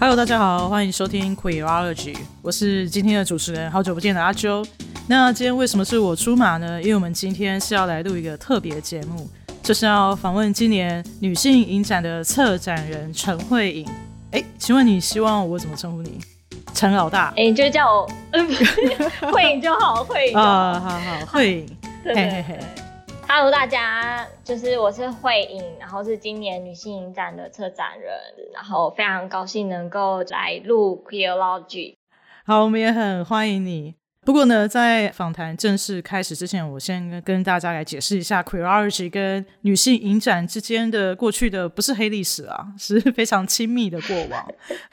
Hello，大家好，欢迎收听 Queerology，我是今天的主持人，好久不见的阿啾。那今天为什么是我出马呢？因为我们今天是要来录一个特别节目，就是要访问今年女性影展的策展人陈慧颖。哎，请问你希望我怎么称呼你？陈老大？哎，就叫我 慧颖就好，慧颖啊、哦，好好，慧颖，对 对对。Hello，大家，就是我是慧颖，然后是今年女性影展的策展人，然后非常高兴能够来录 Queerology。好，我们也很欢迎你。不过呢，在访谈正式开始之前，我先跟，大家来解释一下 Queerology 跟女性影展之间的过去的不是黑历史啊，是非常亲密的过往。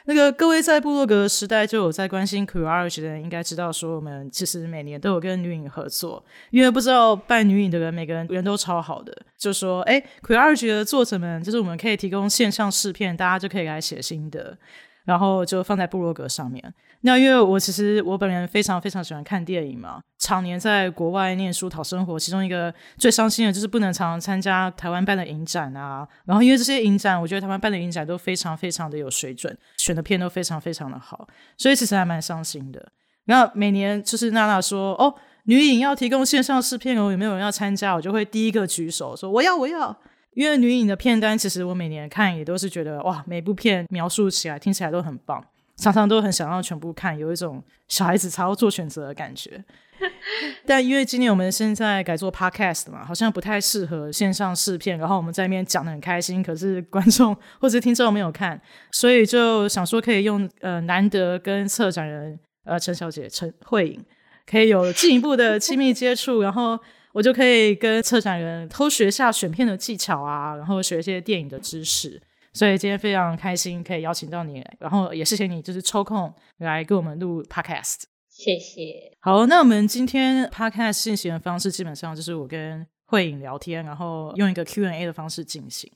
那个各位在部落格时代就有在关心 Queerology 的人，应该知道说我们其实每年都有跟女影合作，因为不知道办女影的人每个人人都超好的，就说哎，Queerology 的作者们，就是我们可以提供线上试片，大家就可以来写心得。然后就放在部落格上面。那因为我其实我本人非常非常喜欢看电影嘛，常年在国外念书讨生活。其中一个最伤心的就是不能常常参加台湾办的影展啊。然后因为这些影展，我觉得台湾办的影展都非常非常的有水准，选的片都非常非常的好，所以其实还蛮伤心的。然后每年就是娜娜说哦，女影要提供线上试片哦，有没有人要参加？我就会第一个举手说我要我要。因为女影的片单，其实我每年看也都是觉得哇，每部片描述起来、听起来都很棒，常常都很想要全部看，有一种小孩子才要做选择的感觉。但因为今年我们现在改做 podcast 嘛，好像不太适合线上试片，然后我们在那边讲得很开心，可是观众或者听众没有看，所以就想说可以用呃难得跟策展人呃陈小姐陈慧颖可以有进一步的亲密接触，然后。我就可以跟策展人偷学下选片的技巧啊，然后学一些电影的知识。所以今天非常开心可以邀请到你，然后也谢谢你就是抽空来跟我们录 podcast。谢谢。好，那我们今天 podcast 进行的方式基本上就是我跟慧颖聊天，然后用一个 Q&A 的方式进行。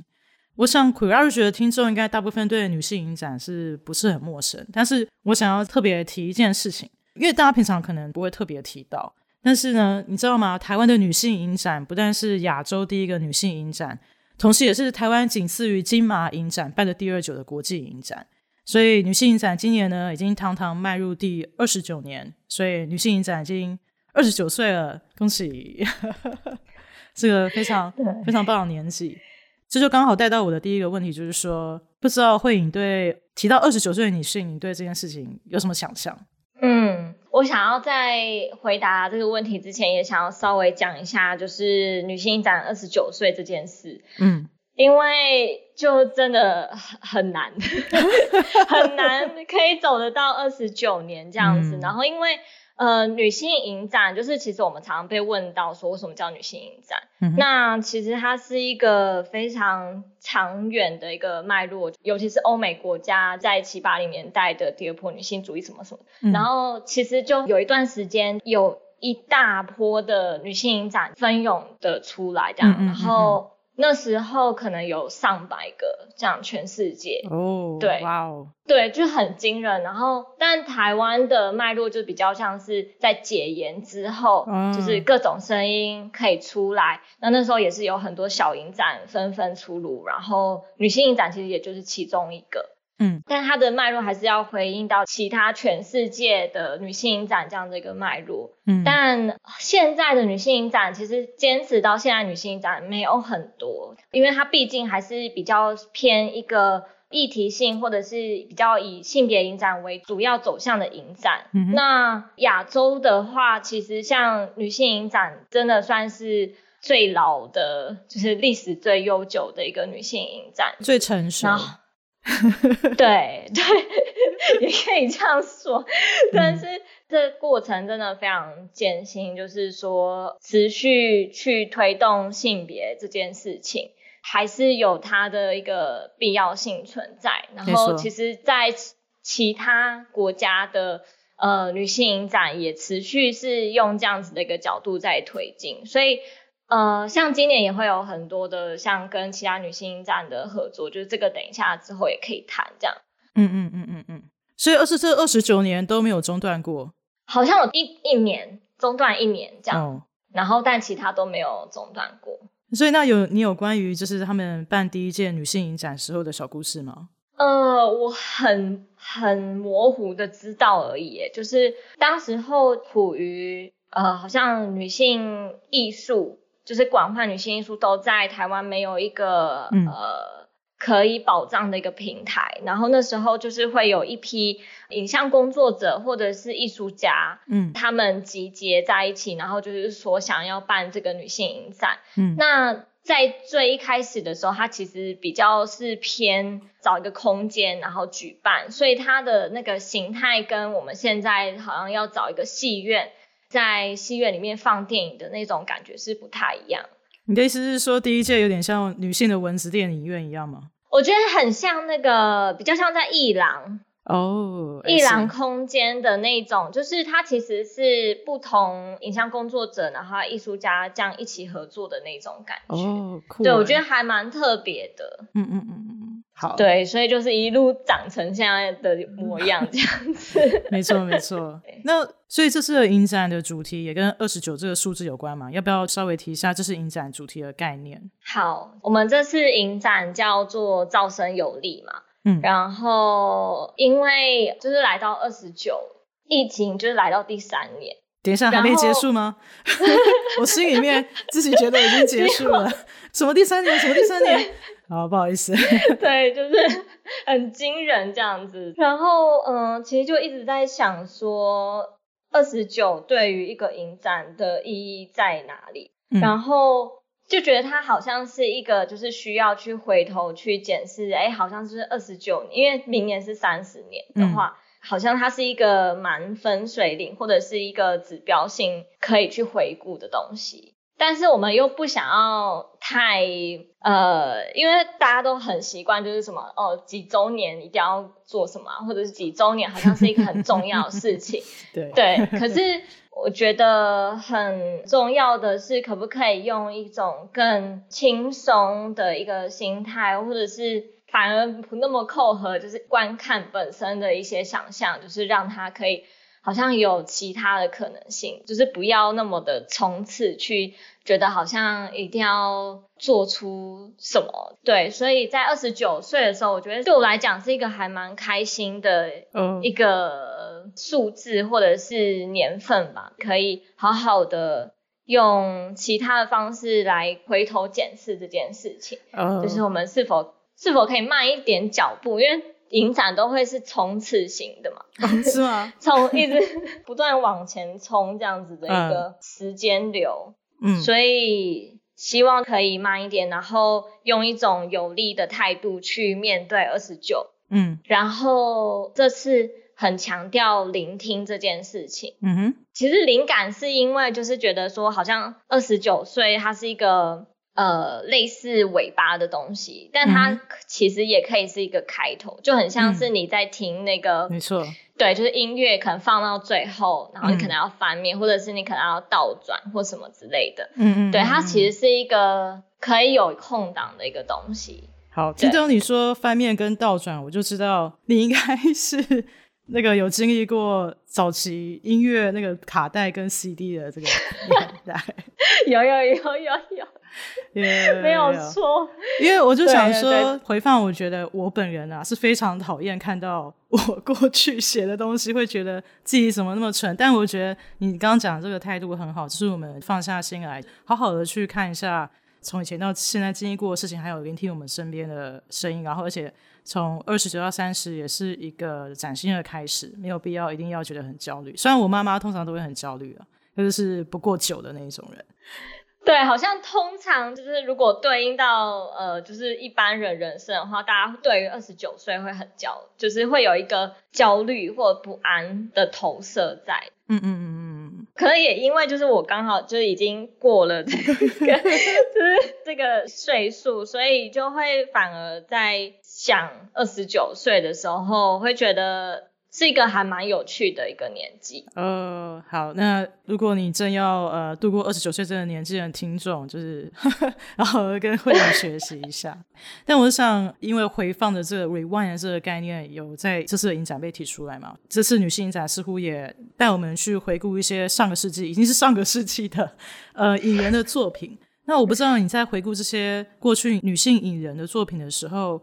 我想 Queerology 的听众应该大部分对女性影展是不是很陌生？但是我想要特别提一件事情，因为大家平常可能不会特别提到。但是呢，你知道吗？台湾的女性影展不但是亚洲第一个女性影展，同时也是台湾仅次于金马影展办的第二久的国际影展。所以女性影展今年呢，已经堂堂迈入第二十九年。所以女性影展已经二十九岁了，恭喜！这个非常非常棒的年纪。这就刚好带到我的第一个问题，就是说，不知道慧颖对提到二十九岁的女性，你对这件事情有什么想象？嗯，我想要在回答这个问题之前，也想要稍微讲一下，就是女性影展二十九岁这件事。嗯，因为就真的很难，很难可以走得到二十九年这样子。嗯、然后因为。呃，女性影展就是其实我们常常被问到说，为什么叫女性影展？嗯、那其实它是一个非常长远的一个脉络，尤其是欧美国家在七八零年代的第二波女性主义什么什么，嗯、然后其实就有一段时间有一大波的女性影展蜂拥的出来这样，然后。那时候可能有上百个这样，全世界哦，对，哇哦，对，就很惊人。然后，但台湾的脉络就比较像是在解严之后，嗯、就是各种声音可以出来。那那时候也是有很多小影展纷纷出炉，然后女性影展其实也就是其中一个。嗯，但它的脉络还是要回应到其他全世界的女性影展这样的一个脉络。嗯，但现在的女性影展其实坚持到现在女性影展没有很多，因为它毕竟还是比较偏一个议题性或者是比较以性别影展为主要走向的影展。嗯，那亚洲的话，其实像女性影展真的算是最老的，就是历史最悠久的一个女性影展，最成熟。对对，也可以这样说，但是这过程真的非常艰辛，就是说持续去推动性别这件事情，还是有它的一个必要性存在。然后，其实，在其他国家的呃女性影展也持续是用这样子的一个角度在推进，所以。呃，像今年也会有很多的像跟其他女性影展的合作，就是这个等一下之后也可以谈这样。嗯嗯嗯嗯嗯。所以二十这二十九年都没有中断过？好像有一一年中断一年这样，哦、然后但其他都没有中断过。所以那有你有关于就是他们办第一届女性影展时候的小故事吗？呃，我很很模糊的知道而已，就是当时候处于呃，好像女性艺术，就是广泛女性艺术都在台湾没有一个、嗯、呃可以保障的一个平台，然后那时候就是会有一批影像工作者或者是艺术家，嗯，他们集结在一起，然后就是说想要办这个女性影展，嗯，那。在最一开始的时候，它其实比较是偏找一个空间，然后举办，所以它的那个形态跟我们现在好像要找一个戏院，在戏院里面放电影的那种感觉是不太一样。你的意思是说，第一届有点像女性的文字电影院一样吗？我觉得很像那个，比较像在艺廊。哦，艺廊空间的那种，就是它其实是不同影像工作者，然后艺术家这样一起合作的那种感觉。哦，酷。对，我觉得还蛮特别的。嗯嗯嗯嗯，好。对，所以就是一路长成现在的模样这样子。没错没错。那所以这次的影展的主题也跟二十九这个数字有关嘛？要不要稍微提一下这是影展主题的概念？好，我们这次影展叫做“噪声有力”嘛。嗯，然后因为就是来到二十九，疫情就是来到第三年。等一下，还没结束吗？我心里面自己觉得已经结束了。什么第三年？什么第三年？好，不好意思。对，就是 很惊人这样子。然后，嗯、呃，其实就一直在想说，二十九对于一个影展的意义在哪里？嗯、然后。就觉得它好像是一个，就是需要去回头去检视，哎，好像是二十九年，因为明年是三十年的话，嗯、好像它是一个蛮分水岭，或者是一个指标性可以去回顾的东西。但是我们又不想要太，呃，因为大家都很习惯，就是什么哦，几周年一定要做什么，或者是几周年好像是一个很重要的事情。对对，可是。我觉得很重要的是，可不可以用一种更轻松的一个心态，或者是反而不那么扣合，就是观看本身的一些想象，就是让它可以好像有其他的可能性，就是不要那么的冲刺去。觉得好像一定要做出什么，对，所以在二十九岁的时候，我觉得对我来讲是一个还蛮开心的一个数字或者是年份吧，可以好好的用其他的方式来回头检视这件事情，就是我们是否是否可以慢一点脚步，因为影展都会是冲刺型的嘛，是吗？从一直不断往前冲这样子的一个时间流。嗯，所以希望可以慢一点，然后用一种有力的态度去面对二十九。嗯，然后这次很强调聆听这件事情。嗯哼，其实灵感是因为就是觉得说，好像二十九岁它是一个呃类似尾巴的东西，但它其实也可以是一个开头，就很像是你在听那个。没错。对，就是音乐可能放到最后，然后你可能要翻面，嗯、或者是你可能要倒转或什么之类的。嗯嗯，对，它其实是一个可以有空档的一个东西。好，听到你说翻面跟倒转，我就知道你应该 是那个有经历过早期音乐那个卡带跟 CD 的这个年代。有有有有有。没有错，因为我就想说，回放，我觉得我本人啊是非常讨厌看到我过去写的东西，会觉得自己怎么那么蠢。但我觉得你刚刚讲的这个态度很好，就是我们放下心来，好好的去看一下从以前到现在经历过的事情，还有聆听我们身边的声音。然后，而且从二十九到三十也是一个崭新的开始，没有必要一定要觉得很焦虑。虽然我妈妈通常都会很焦虑啊，她就是不过久的那一种人。对，好像通常就是如果对应到呃，就是一般人人生的话，大家对于二十九岁会很焦，就是会有一个焦虑或不安的投射在。嗯嗯嗯嗯嗯，可能也因为就是我刚好就已经过了这个 就是这个岁数，所以就会反而在想二十九岁的时候会觉得。是一个还蛮有趣的一个年纪。呃，好，那如果你正要呃度过二十九岁这个年纪的听众，就是呵呵 然后跟慧玲学习一下。但我想，因为回放的这个 rewind 的这个概念有在这次的影展被提出来嘛，这次女性影展似乎也带我们去回顾一些上个世纪已经是上个世纪的 呃影人的作品。那我不知道你在回顾这些过去女性影人的作品的时候。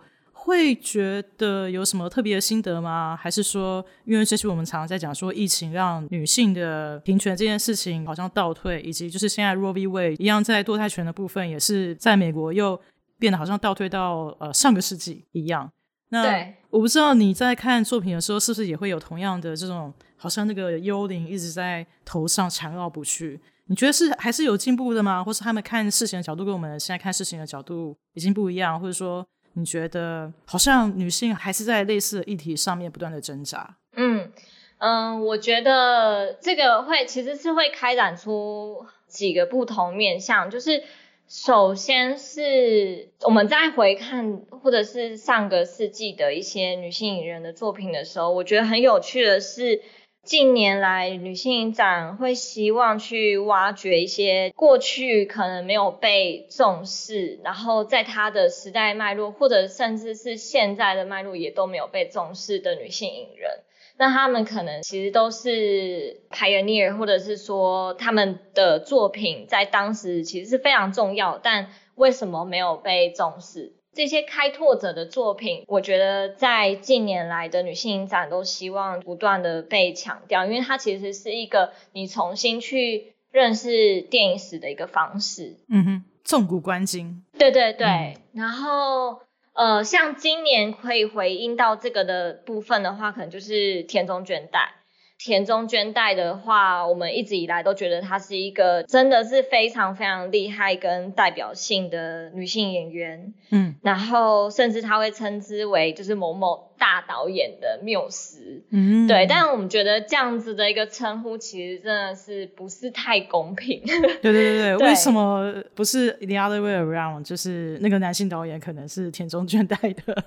会觉得有什么特别的心得吗？还是说，因为这期我们常常在讲说，疫情让女性的平权这件事情好像倒退，以及就是现在 Roe v. Wade 一样，在堕胎权的部分也是在美国又变得好像倒退到呃上个世纪一样。那我不知道你在看作品的时候，是不是也会有同样的这种，好像那个幽灵一直在头上缠绕不去？你觉得是还是有进步的吗？或是他们看事情的角度跟我们现在看事情的角度已经不一样？或者说，你觉得好像女性还是在类似的议题上面不断的挣扎？嗯嗯、我觉得这个会其实是会开展出几个不同面向，就是首先是我们在回看或者是上个世纪的一些女性影人的作品的时候，我觉得很有趣的是。近年来，女性影展会希望去挖掘一些过去可能没有被重视，然后在她的时代脉络，或者甚至是现在的脉络也都没有被重视的女性影人。那她们可能其实都是 pioneer，或者是说她们的作品在当时其实是非常重要，但为什么没有被重视？这些开拓者的作品，我觉得在近年来的女性影展都希望不断的被强调，因为它其实是一个你重新去认识电影史的一个方式。嗯哼，纵古观今。对对对。嗯、然后，呃，像今年可以回应到这个的部分的话，可能就是田中卷代。田中绢代的话，我们一直以来都觉得她是一个真的是非常非常厉害跟代表性的女性演员，嗯，然后甚至她会称之为就是某某大导演的缪斯，嗯，对，但我们觉得这样子的一个称呼其实真的是不是太公平，对对对对，对。为什么不是 the other way around？就是那个男性导演可能是田中绢代的，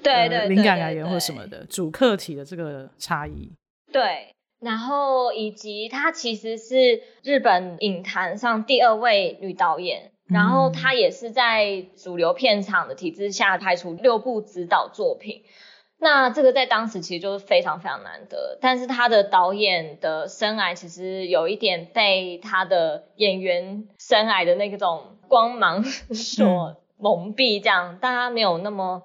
对对灵感来源或什么的主客体的这个差异。对，然后以及她其实是日本影坛上第二位女导演，嗯、然后她也是在主流片场的体制下拍出六部指导作品，那这个在当时其实就是非常非常难得。但是她的导演的生涯其实有一点被她的演员生涯的那种光芒 所蒙蔽，这样，大家、嗯、没有那么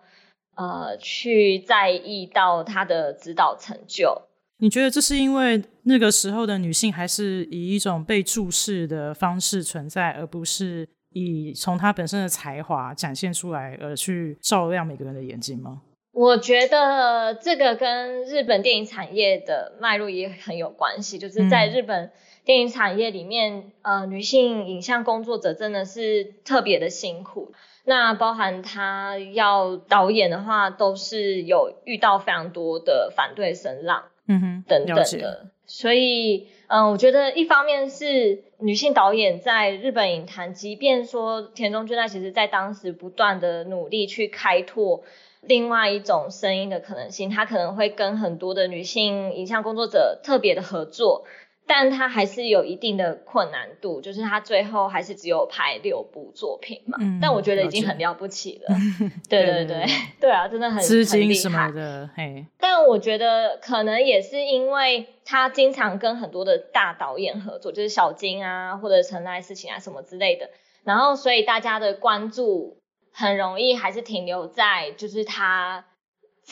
呃去在意到她的指导成就。你觉得这是因为那个时候的女性还是以一种被注视的方式存在，而不是以从她本身的才华展现出来而去照亮每个人的眼睛吗？我觉得这个跟日本电影产业的脉络也很有关系，就是在日本电影产业里面，嗯、呃，女性影像工作者真的是特别的辛苦。那包含她要导演的话，都是有遇到非常多的反对声浪。嗯哼，等等的，所以，嗯，我觉得一方面是女性导演在日本影坛，即便说田中绢奈其实在当时不断的努力去开拓另外一种声音的可能性，她可能会跟很多的女性影像工作者特别的合作。但他还是有一定的困难度，就是他最后还是只有拍六部作品嘛。嗯，但我觉得已经很了不起了。对对对，对啊，真的很资金什么的，嘿。但我觉得可能也是因为他经常跟很多的大导演合作，就是小金啊，或者成濑巳晴啊什么之类的，然后所以大家的关注很容易还是停留在就是他。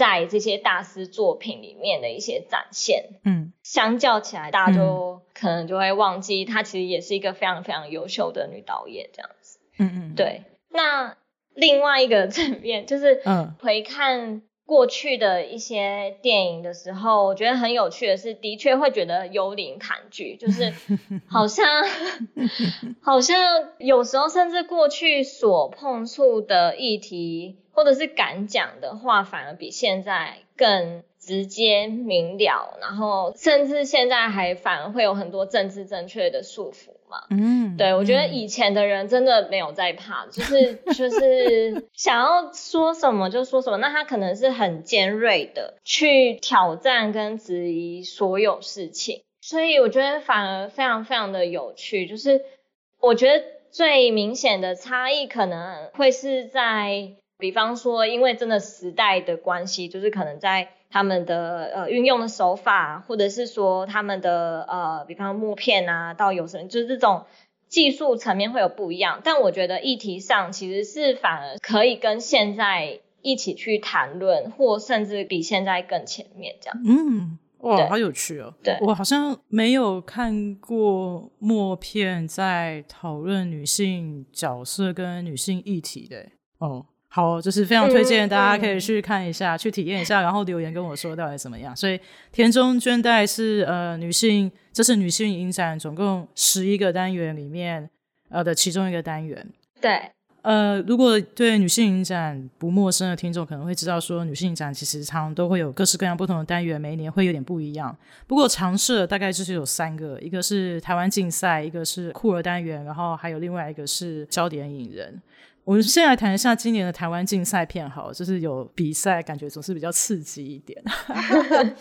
在这些大师作品里面的一些展现，嗯，相较起来，大家就可能就会忘记，她其实也是一个非常非常优秀的女导演，这样子，嗯嗯，对。那另外一个 层面就是，嗯，回看过去的一些电影的时候，我觉得很有趣的是，的确会觉得幽灵谈剧，就是好像 好像有时候甚至过去所碰触的议题。或者是敢讲的话，反而比现在更直接明了，然后甚至现在还反而会有很多政治正确的束缚嘛。嗯，对，我觉得以前的人真的没有在怕，嗯、就是 就是想要说什么就说什么，那他可能是很尖锐的去挑战跟质疑所有事情，所以我觉得反而非常非常的有趣，就是我觉得最明显的差异可能会是在。比方说，因为真的时代的关系，就是可能在他们的呃运用的手法，或者是说他们的呃，比方默片啊，到有声，就是这种技术层面会有不一样。但我觉得议题上其实是反而可以跟现在一起去谈论，或甚至比现在更前面这样。嗯，哇，好有趣哦！对，我好像没有看过默片在讨论女性角色跟女性议题的。哦，好，就是非常推荐大家可以去看一下，嗯、去体验一下，然后留言跟我说到底怎么样。所以田中绢代是呃女性，这是女性影展总共十一个单元里面呃的其中一个单元。对。呃，如果对女性影展不陌生的听众，可能会知道说，女性影展其实常常都会有各式各样不同的单元，每一年会有点不一样。不过常设大概就是有三个，一个是台湾竞赛，一个是酷儿单元，然后还有另外一个是焦点影人。我们先来谈一下今年的台湾竞赛片，好，就是有比赛，感觉总是比较刺激一点。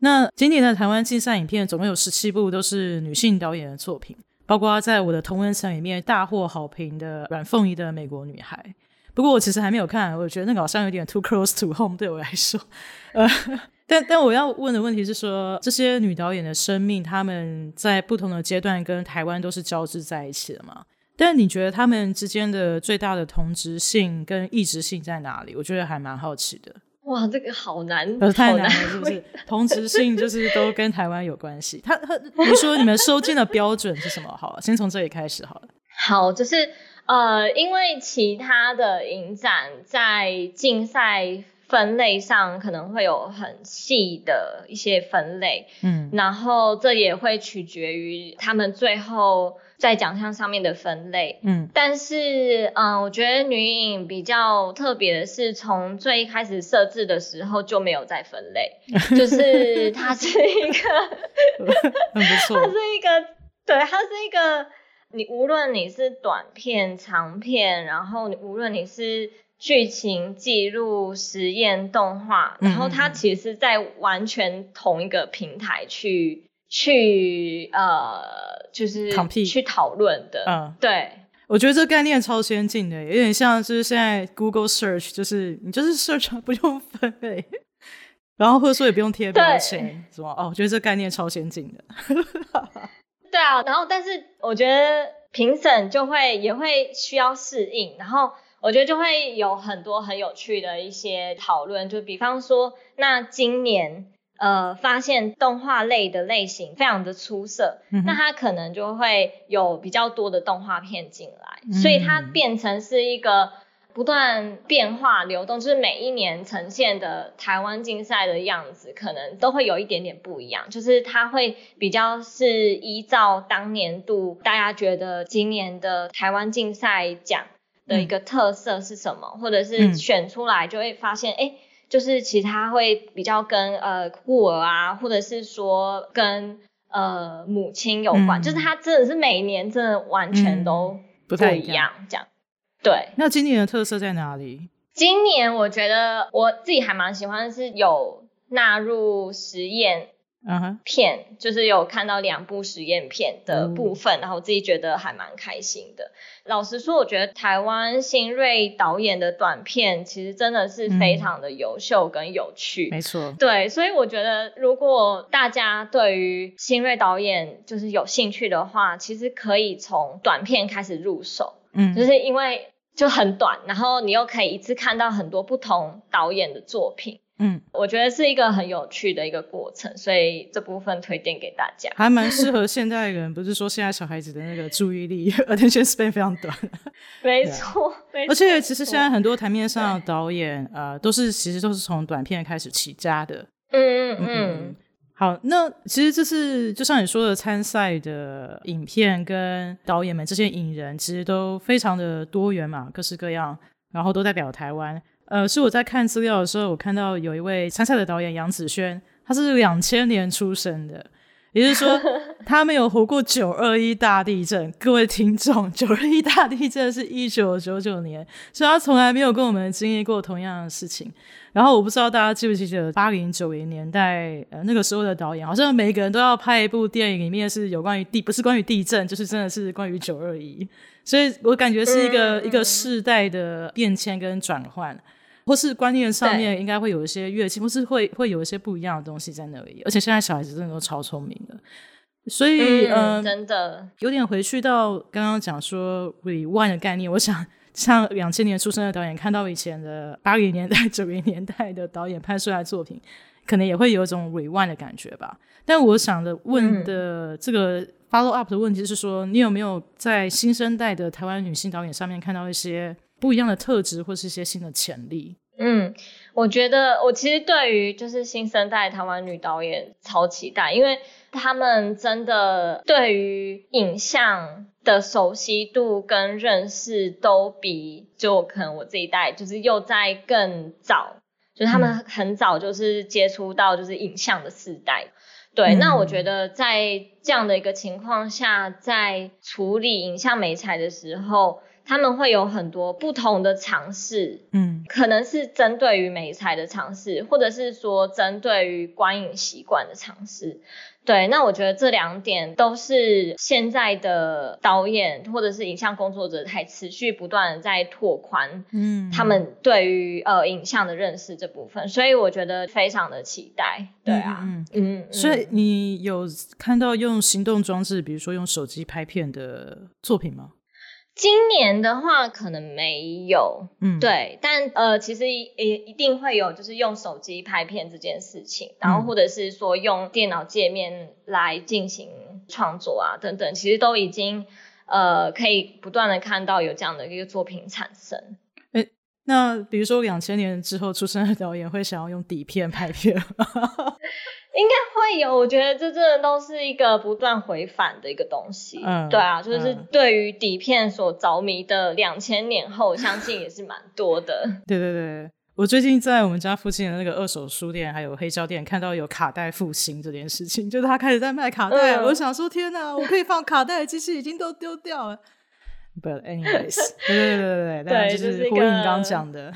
那今年的台湾竞赛影片总共有十七部，都是女性导演的作品。包括在我的同文层里面大获好评的阮凤仪的《美国女孩》，不过我其实还没有看，我觉得那个好像有点 too close to home 对我来说。呃，但但我要问的问题是说，这些女导演的生命，她们在不同的阶段跟台湾都是交织在一起的吗？但你觉得他们之间的最大的同质性跟异质性在哪里？我觉得还蛮好奇的。哇，这个好难，太难了，是不是？同质性就是都跟台湾有关系。他他，你说你们收件的标准是什么？好了，先从这里开始好了。好，就是呃，因为其他的影展在竞赛分类上可能会有很细的一些分类，嗯，然后这也会取决于他们最后。在奖项上面的分类，嗯，但是，嗯，我觉得女影比较特别的是，从最一开始设置的时候就没有再分类，就是它是一个，很不错，它是一个，对，它是一个，你无论你是短片、长片，然后无论你是剧情记录、实验动画，然后它其实在完全同一个平台去。去呃，就是去讨论的，嗯，对，我觉得这个概念超先进的，有点像就是现在 Google Search，就是你就是 Search 不用分类，然后或者说也不用贴标签，是吧？哦，我觉得这个概念超先进的。对啊，然后但是我觉得评审就会也会需要适应，然后我觉得就会有很多很有趣的一些讨论，就比方说，那今年。呃，发现动画类的类型非常的出色，嗯、那它可能就会有比较多的动画片进来，嗯，所以它变成是一个不断变化流动，就是每一年呈现的台湾竞赛的样子，可能都会有一点点不一样，就是它会比较是依照当年度大家觉得今年的台湾竞赛奖的一个特色是什么，嗯，或者是选出来就会发现，哎，嗯。就是其他会比较跟呃孤儿啊，或者是说跟呃母亲有关，嗯，就是他真的是每年真的完全都不太一样，这样。对。那今年的特色在哪里？今年我觉得我自己还蛮喜欢的是有纳入实验。嗯哼，片就是有看到两部实验片的部分，嗯，然后我自己觉得还蛮开心的。老实说，我觉得台湾新锐导演的短片其实真的是非常的优秀跟有趣。没错，对，所以我觉得如果大家对于新锐导演就是有兴趣的话，其实可以从短片开始入手。嗯，就是因为就很短，然后你又可以一次看到很多不同导演的作品。嗯，我觉得是一个很有趣的一个过程，所以这部分推荐给大家，还蛮适合现代人。不是说现在小孩子的那个注意力 attention span 非常短，没错，没错。而且其实现在很多台面上的导演，呃，都是其实都是从短片开始起家的。嗯嗯嗯，嗯。好，那其实这是就像你说的，参赛的影片跟导演们这些影人，其实都非常的多元嘛，各式各样，然后都代表台湾。呃，是我在看资料的时候，我看到有一位参赛的导演杨子轩，他是两千年出生的，也就是说他没有活过九二一大地震。各位听众，九二一大地震是一九九九年，所以他从来没有跟我们经历过同样的事情。然后我不知道大家记不记得八零九零年代，呃，那个时候的导演好像每一个人都要拍一部电影，里面是有关于地，不是关于地震，就是真的是关于九二一。所以我感觉是一个、嗯、一个世代的变迁跟转换。或是观念上面应该会有一些乐器，或是会会有一些不一样的东西在那里。而且现在小孩子真的都超聪明的，所以嗯、呃，真的有点回去到刚刚讲说 rewind 的概念。我想像两千年出生的导演看到以前的八零年代、九零年代的导演拍出来的作品，可能也会有一种 rewind 的感觉吧。但我想的问的这个 follow up 的问题是说，你有没有在新生代的台湾女性导演上面看到一些不一样的特质，或是一些新的潜力？嗯，我觉得我其实对于就是新生代台湾女导演超期待，因为他们真的对于影像的熟悉度跟认识都比就可能我这一代就是又在更早，就是他们很早就是接触到就是影像的世代。对，那我觉得在这样的一个情况下，在处理影像美材的时候。他们会有很多不同的尝试，嗯，可能是针对于美材的尝试，或者是说针对于观影习惯的尝试。对，那我觉得这两点都是现在的导演或者是影像工作者还持续不断的在拓宽，嗯，他们对于呃影像的认识这部分，所以我觉得非常的期待。对啊，嗯嗯，所以你有看到用行动装置，比如说用手机拍片的作品吗？今年的话可能没有，嗯，对，但呃，其实也一定会有，就是用手机拍片这件事情，然后或者是说用电脑界面来进行创作啊等等，其实都已经呃可以不断的看到有这样的一个作品产生。诶，那比如说两千年之后出生的导演会想要用底片拍片吗？应该会有，我觉得这真的都是一个不断回返的一个东西。嗯，对啊，就是对于底片所着迷的两千年后，我相信也是蛮多的。对对对，我最近在我们家附近的那个二手书店还有黑胶店看到有卡带复兴这件事情，就是他开始在卖卡带。嗯、我想说，天哪，我可以放卡带的机器已经都丢掉了。But anyways，对对对对对，对就是呼应刚刚讲的。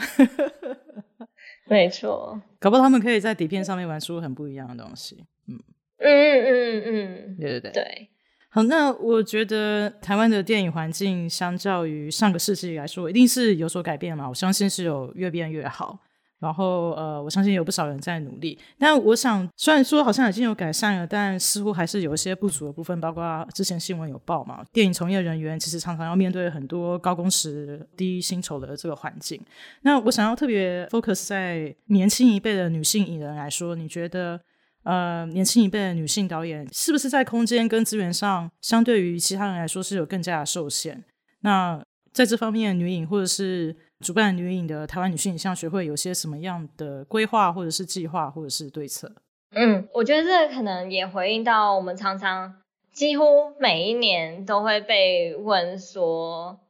没错，搞不好他们可以在底片上面玩出很不一样的东西。嗯嗯嗯嗯嗯，对对对对。好，那我觉得台湾的电影环境相较于上个世纪来说，一定是有所改变嘛。我相信是有越变越好。然后呃，我相信有不少人在努力，但我想虽然说好像已经有改善了，但似乎还是有一些不足的部分，包括之前新闻有报嘛，电影从业人员其实常常要面对很多高工时、低薪酬的这个环境。那我想要特别 focus 在年轻一辈的女性影人来说，你觉得呃，年轻一辈的女性导演是不是在空间跟资源上，相对于其他人来说是有更加的受限？那在这方面，女影或者是主办女影的台湾女性影像学会有些什么样的规划，或者是计划，或者是对策？嗯，我觉得这可能也回应到我们常常几乎每一年都会被问说，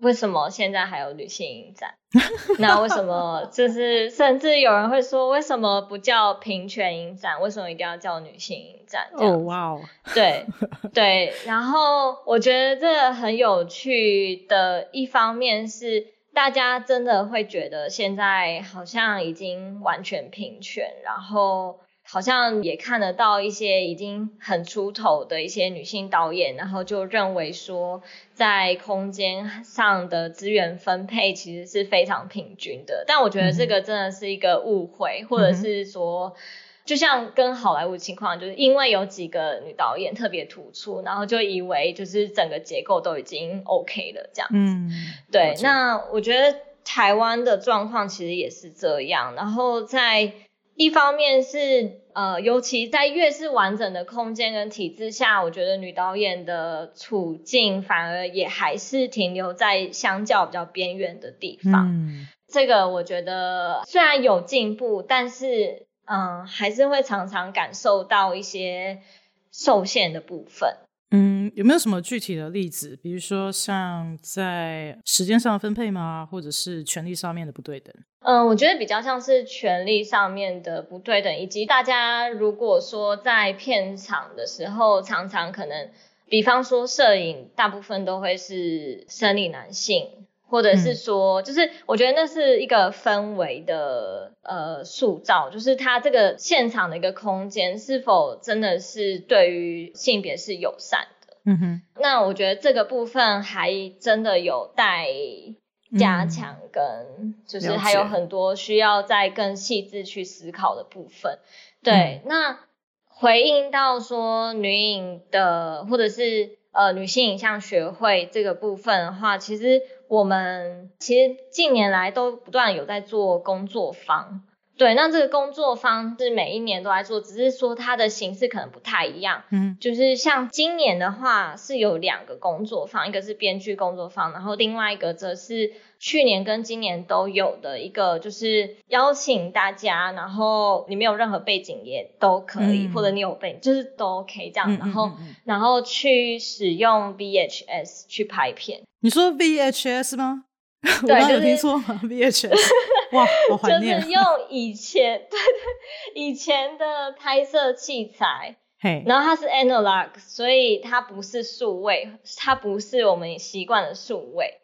为什么现在还有女性影展？那为什么就是甚至有人会说，为什么不叫平权影展？为什么一定要叫女性影展？哦，哇哦，对 对。然后我觉得这很有趣的一方面是。大家真的会觉得现在好像已经完全平权，然后好像也看得到一些已经很出头的一些女性导演，然后就认为说在空间上的资源分配其实是非常平均的。但我觉得这个真的是一个误会，或者是说。就像跟好莱坞情况，就是因为有几个女导演特别突出，然后就以为就是整个结构都已经 OK 了这样子。嗯，对。那我觉得台湾的状况其实也是这样。然后在一方面是呃，尤其在越是完整的空间跟体制下，我觉得女导演的处境反而也还是停留在相较比较边缘的地方。嗯，这个我觉得虽然有进步，但是。嗯，还是会常常感受到一些受限的部分。嗯，有没有什么具体的例子？比如说像在时间上的分配吗？或者是权力上面的不对等？嗯，我觉得比较像是权力上面的不对等，以及大家如果说在片场的时候，常常可能，比方说摄影，大部分都会是生理男性。或者是说，就是我觉得那是一个氛围的呃塑造，就是它这个现场的一个空间是否真的是对于性别是友善的？嗯哼，那我觉得这个部分还真的有待加强，跟就是还有很多需要再更细致去思考的部分。对，嗯、那回应到说女影的或者是。呃女性影像学会这个部分的话，其实我们其实近年来都不断有在做工作坊。对，那这个工作坊是每一年都在做，只是说它的形式可能不太一样。嗯，就是像今年的话是有两个工作坊，一个是编剧工作坊，然后另外一个则是去年跟今年都有的一个，就是邀请大家，然后你没有任何背景也都可以，嗯、或者你有背景就是都 OK 这样，嗯、然后、嗯嗯、然后去使用 VHS 去拍片。你说 VHS 吗？我刚刚有听错吗？VHS，哇，好怀念。就是用以前，对对，以前的拍摄器材，嘿，然后它是 analog，所以它不是数位，它不是我们习惯的数位。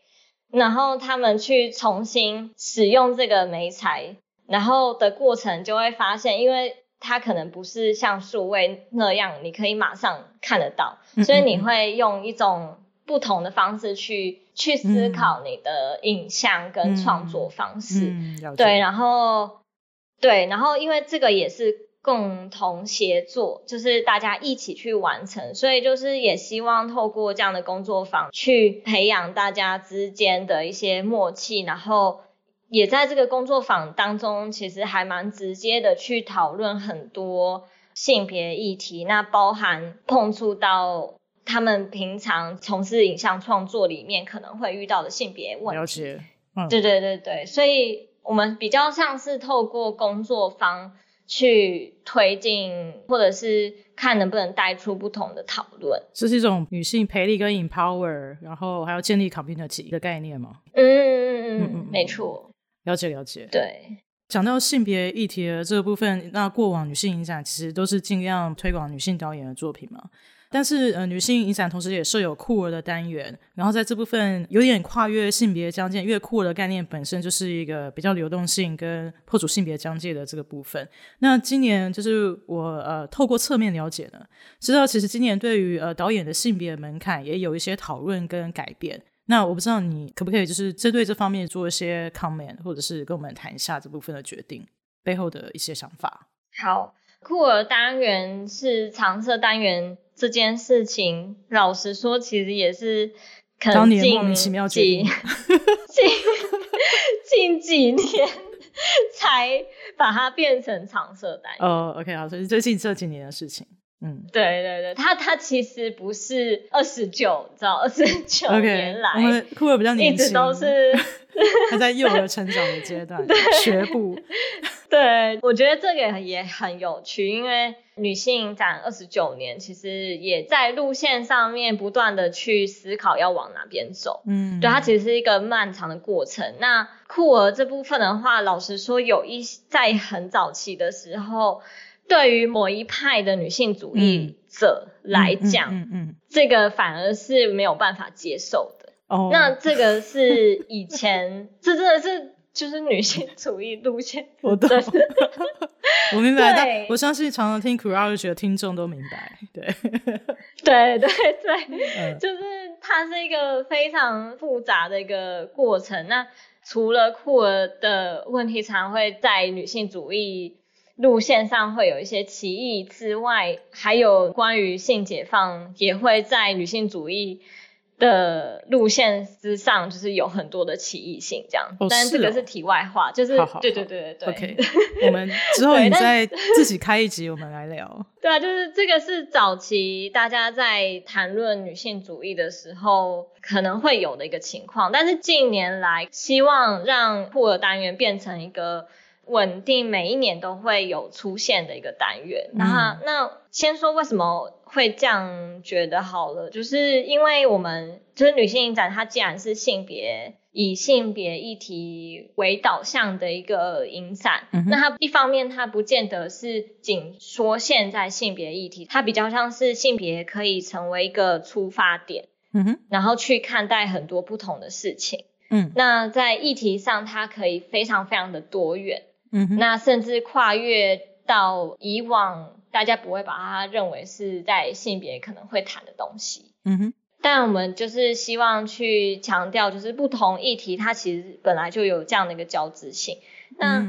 然后他们去重新使用这个媒材，然后的过程就会发现，因为它可能不是像数位那样，你可以马上看得到，所以你会用一种。不同的方式去去思考你的影像跟创作方式，对，然后对，然后因为这个也是共同协作，就是大家一起去完成，所以就是也希望透过这样的工作坊去培养大家之间的一些默契，然后也在这个工作坊当中，其实还蛮直接的去讨论很多性别议题，那包含碰触到。他们平常从事影像创作里面可能会遇到的性别问题，了解，嗯，对对对对，所以我们比较像是透过工作方去推进，或者是看能不能带出不同的讨论。这是一种女性培力跟 empower，然后还要建立 community 的概念吗？嗯嗯嗯嗯，没错，了解了解。对，讲到性别议题的这个部分，那过往女性影展其实都是尽量推广女性导演的作品嘛。但是，呃，女性影展同时也设有酷儿的单元，然后在这部分有点跨越性别疆界，因为酷儿的概念本身就是一个比较流动性跟破除性别疆界的这个部分。那今年就是我呃透过侧面了解呢，知道其实今年对于呃导演的性别门槛也有一些讨论跟改变。那我不知道你可不可以就是针对这方面做一些 comment，或者是跟我们谈一下这部分的决定背后的一些想法。好，酷儿单元是常设单元。这件事情，老实说，其实也是可能近莫名其妙 近近近几年才把它变成常设单。哦、oh，OK，啊，所以最近这几年的事情。嗯，对对对，他他其实不是二十九，你知道，二十九年来，我们酷儿比较年轻，一直都是 还在幼儿成长的阶段，学步。对，我觉得这个也很有趣，因为女性影展二十九年，其实也在路线上面不断的去思考要往哪边走。嗯，对，它其实是一个漫长的过程。那酷儿这部分的话，老实说，有一在很早期的时候。对于某一派的女性主义者来讲，嗯这个反而是没有办法接受的。哦，那这个是以前，这真的是就是女性主义路线。我懂，我明白。但我相信常常听 Queerology 的听众都明白。对，对对对，嗯、就是它是一个非常复杂的一个过程。那除了酷儿的问题，常会在女性主义。路线上会有一些歧义之外，还有关于性解放，也会在女性主义的路线之上，就是有很多的歧义性这样。哦、但是这个是题外话，就是对对对对对。OK，我们之后 你再自己开一集，我们来聊。对啊，就是这个是早期大家在谈论女性主义的时候可能会有的一个情况，但是近年来希望让酷儿单元变成一个。稳定每一年都会有出现的一个单元，那、嗯、那先说为什么会这样觉得好了，就是因为我们就是女性影展，它既然是性别以性别议题为导向的一个影展，嗯、那它一方面它不见得是仅说现在性别议题，它比较像是性别可以成为一个出发点，嗯哼，然后去看待很多不同的事情，嗯，那在议题上它可以非常非常的多元。嗯哼，那甚至跨越到以往大家不会把它认为是在性别可能会谈的东西。嗯哼，但我们就是希望去强调，就是不同议题它其实本来就有这样的一个交织性。那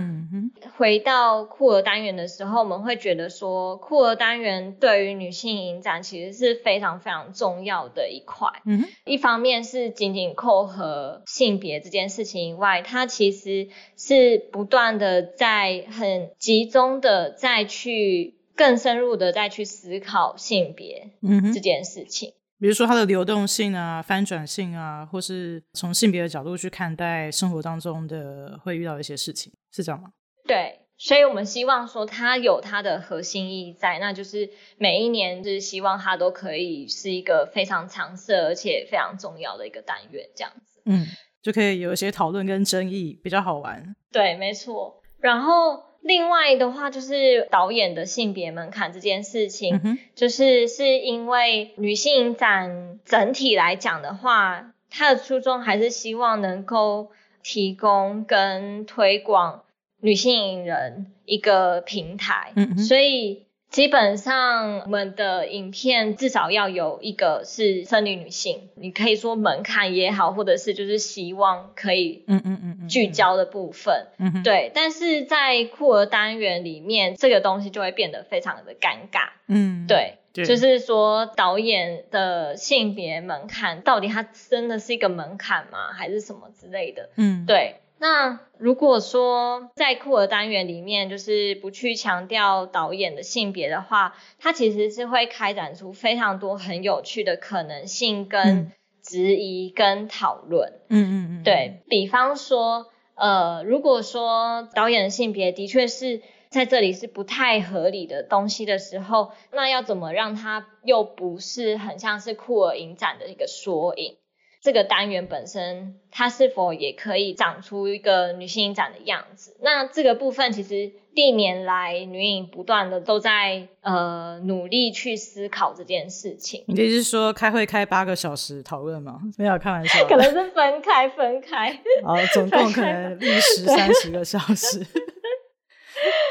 回到酷儿单元的时候，我们会觉得说，酷儿单元对于女性影展其实是非常非常重要的一块。嗯，一方面是紧紧扣合性别这件事情以外，它其实是不断的在很集中的再去更深入的再去思考性别这件事情。比如说它的流动性啊、翻转性啊，或是从性别的角度去看待生活当中的会遇到一些事情，是这样吗？对，所以我们希望说它有它的核心意义在，那就是每一年就是希望它都可以是一个非常常设而且非常重要的一个单元，这样子，嗯，就可以有一些讨论跟争议，比较好玩。对，没错。然后。另外的话，就是导演的性别门槛这件事情，嗯、就是是因为女性影展整体来讲的话，它的初衷还是希望能够提供跟推广女性影人一个平台，嗯、所以。基本上，我们的影片至少要有一个是生理女性，你可以说门槛也好，或者是就是希望可以嗯嗯嗯聚焦的部分，嗯嗯，对。但是在酷儿单元里面，这个东西就会变得非常的尴尬，嗯，对，对，就是说导演的性别门槛到底它真的是一个门槛吗？还是什么之类的？嗯，对。那如果说在酷儿单元里面，就是不去强调导演的性别的话，它其实是会开展出非常多很有趣的可能性跟质疑跟讨论。嗯嗯嗯，对，比方说，呃，如果说导演的性别的确是在这里是不太合理的东西的时候，那要怎么让它又不是很像是酷儿影展的一个缩影？这个单元本身，它是否也可以长出一个女性影展的样子？那这个部分其实历年来女影不断的都在呃努力去思考这件事情。你的意思是说开会开八个小时讨论吗？没有开玩笑，可能是分开分开。好，总共可能历时 三十个小时。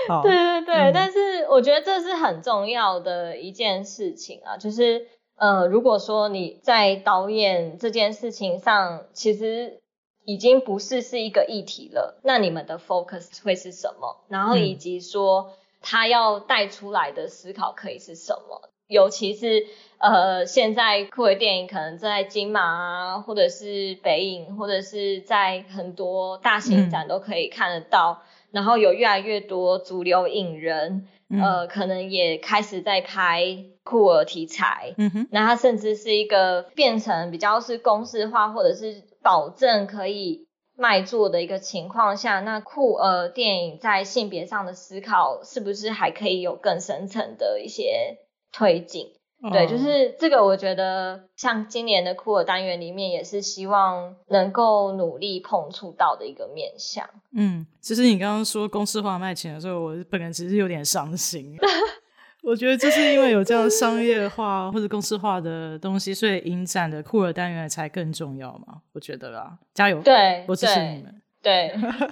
好，对对对，嗯，但是我觉得这是很重要的一件事情啊，就是。呃，如果说你在导演这件事情上，其实已经不是是一个议题了，那你们的 focus 会是什么？然后以及说他要带出来的思考可以是什么？尤其是呃，现在酷儿电影可能在金马啊，或者是北影，或者是在很多大型展都可以看得到，嗯、然后有越来越多主流影人。呃，可能也开始在拍酷儿题材，嗯哼，那它甚至是一个变成比较是公式化，或者是保证可以卖座的一个情况下，那酷儿电影在性别上的思考，是不是还可以有更深层的一些推进？对，就是这个，我觉得像今年的酷儿单元里面，也是希望能够努力碰触到的一个面向。嗯，其实你刚刚说公式化卖钱的时候，我本人其实有点伤心。我觉得就是因为有这样商业化或者公式化的东西，所以影展的酷儿单元才更重要嘛。我觉得啦，加油！对，我支持你们。对，对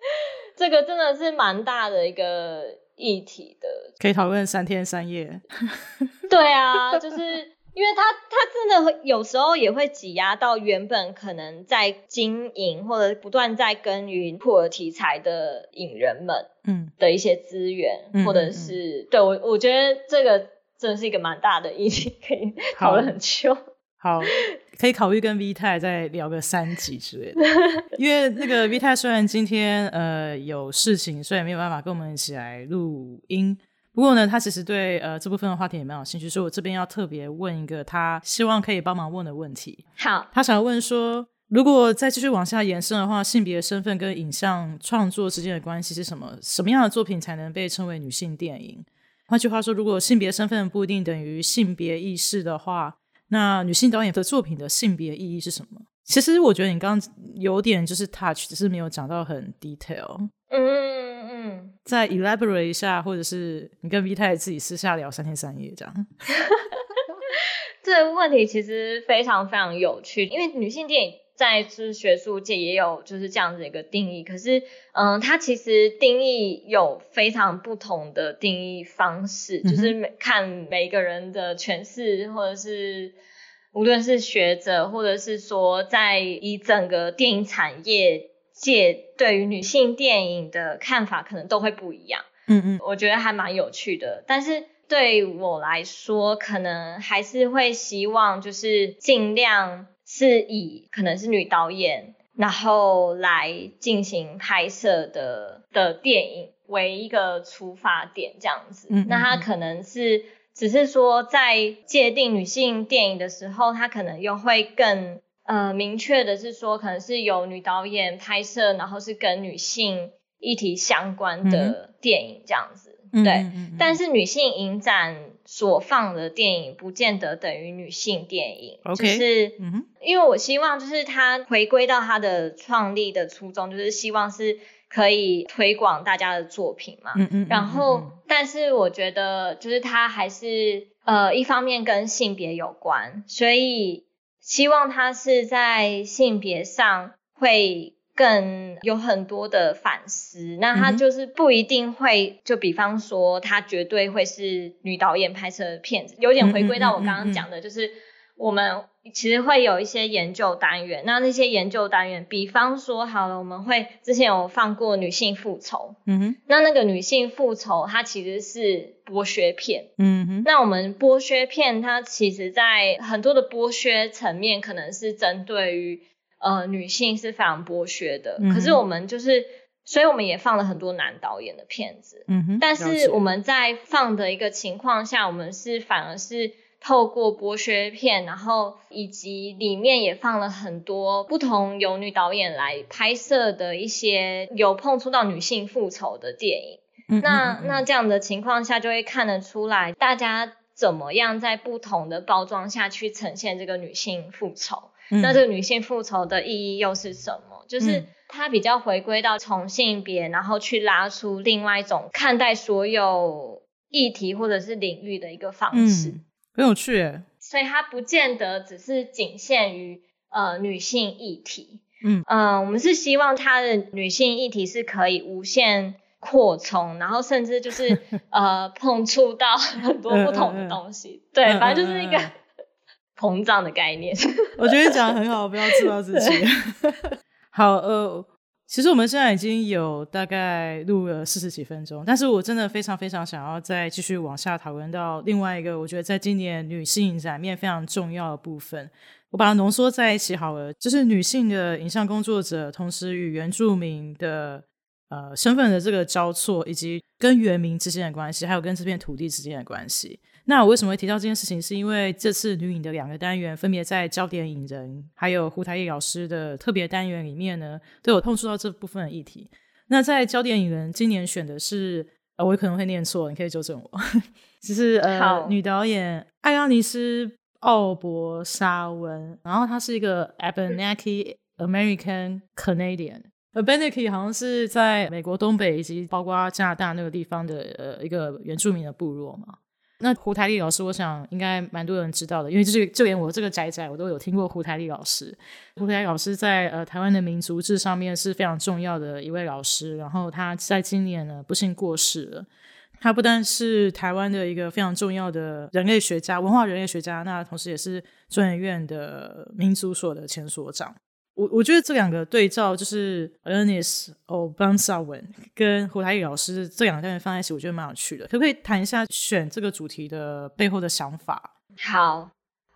这个真的是蛮大的一个。议题的。可以讨论三天三夜，对啊，就是因为他他真的有时候也会挤压到原本可能在经营或者不断在耕耘酷儿题材的影人们，嗯，的一些资源，嗯、或者是、嗯、对我我觉得这个真的是一个蛮大的议题，可以讨论很久。好，可以考虑跟 V 太再聊个三集之类的，因为那个 V 太虽然今天呃有事情，所以没有办法跟我们一起来录音。不过呢，他其实对呃这部分的话题也蛮有兴趣，所以我这边要特别问一个他希望可以帮忙问的问题。好，他想要问说，如果再继续往下延伸的话，性别身份跟影像创作之间的关系是什么？什么样的作品才能被称为女性电影？换句话说，如果性别身份不一定等于性别意识的话。那女性导演的作品的性别意义是什么？其实我觉得你刚刚有点就是 touch，只是没有讲到很 detail。嗯嗯嗯。再 elaborate 一下，或者是你跟 V 太自己私下聊三天三夜这样。这个问题其实非常非常有趣，因为女性电影。在就是学术界也有就是这样子一个定义，可是嗯，它其实定义有非常不同的定义方式，嗯、就是每看每个人的诠释或者是无论是学者，或者是说在以整个电影产业界对于女性电影的看法，可能都会不一样。嗯嗯，我觉得还蛮有趣的。但是对我来说，可能还是会希望就是尽量是以可能是女导演，然后来进行拍摄的的电影为一个出发点，这样子。嗯嗯嗯，那它可能是。只是说，在界定女性电影的时候，它可能又会更呃明确的是说，可能是由女导演拍摄，然后是跟女性议题相关的电影这样子。嗯、对，但是女性影展所放的电影，不见得等于女性电影。Okay. 就是，因为我希望就是它回归到它的创立的初衷，就是希望是。可以推广大家的作品嘛？嗯嗯。然后，但是我觉得，就是它还是呃，一方面跟性别有关，所以希望它是在性别上会更有很多的反思。那他就是不一定会，就比方说，他绝对会是女导演拍摄的片子，有点回归到我刚刚讲的，就是。我们其实会有一些研究单元，那那些研究单元，比方说好了，我们会之前有放过女性复仇，嗯哼，那那个女性复仇它其实是剥削片，嗯哼，那我们剥削片它其实在很多的剥削层面，可能是针对于呃女性是非常剥削的，嗯，可是我们就是，所以我们也放了很多男导演的片子，嗯哼，但是我们在放的一个情况下，我们是反而是。透过剥削片，然后以及里面也放了很多不同由女导演来拍摄的一些有碰触到女性复仇的电影。嗯嗯嗯，那那这样的情况下，就会看得出来大家怎么样在不同的包装下去呈现这个女性复仇。嗯、那这个女性复仇的意义又是什么？就是它比较回归到从性别，然后去拉出另外一种看待所有议题或者是领域的一个方式。嗯很有趣耶，所以它不见得只是仅限于呃女性议题，嗯嗯、呃，我们是希望它的女性议题是可以无限扩充，然后甚至就是 呃碰触到很多不同的东西，对，嗯、反正就是一个膨胀的概念。我觉得你讲得很好，不要自暴自弃。好，呃。其实我们现在已经有大概录了四十几分钟，但是我真的非常非常想要再继续往下讨论到另外一个，我觉得在今年女性展面非常重要的部分，我把它浓缩在一起好了，就是女性的影像工作者，同时与原住民的呃身份的这个交错，以及跟原民之间的关系，还有跟这片土地之间的关系。那我为什么会提到这件事情？是因为这次女影的两个单元，分别在焦点影人还有胡台叶老师的特别单元里面呢，都有碰触到这部分的议题。那在焦点影人，今年选的是，呃，我可能会念错，你可以纠正我。只是呃，好女导演艾拉尼斯奥伯沙文，然后她是一个 Abenaki American Canadian。Abenaki 好像是在美国东北以及包括加拿大那个地方的呃一个原住民的部落嘛。那胡台丽老师，我想应该蛮多人知道的，因为就是就连我这个宅宅，我都有听过胡台丽老师。胡台老师在呃台湾的民族志上面是非常重要的一位老师，然后他在今年呢不幸过世了。他不但是台湾的一个非常重要的人类学家、文化人类学家，那同时也是中研院的民族所的前所长。我我觉得这两个对照，就是 Ernest Obansawen 跟胡台宇老师这两个单元放在一起，我觉得蛮有趣的。可不可以谈一下选这个主题的背后的想法？好，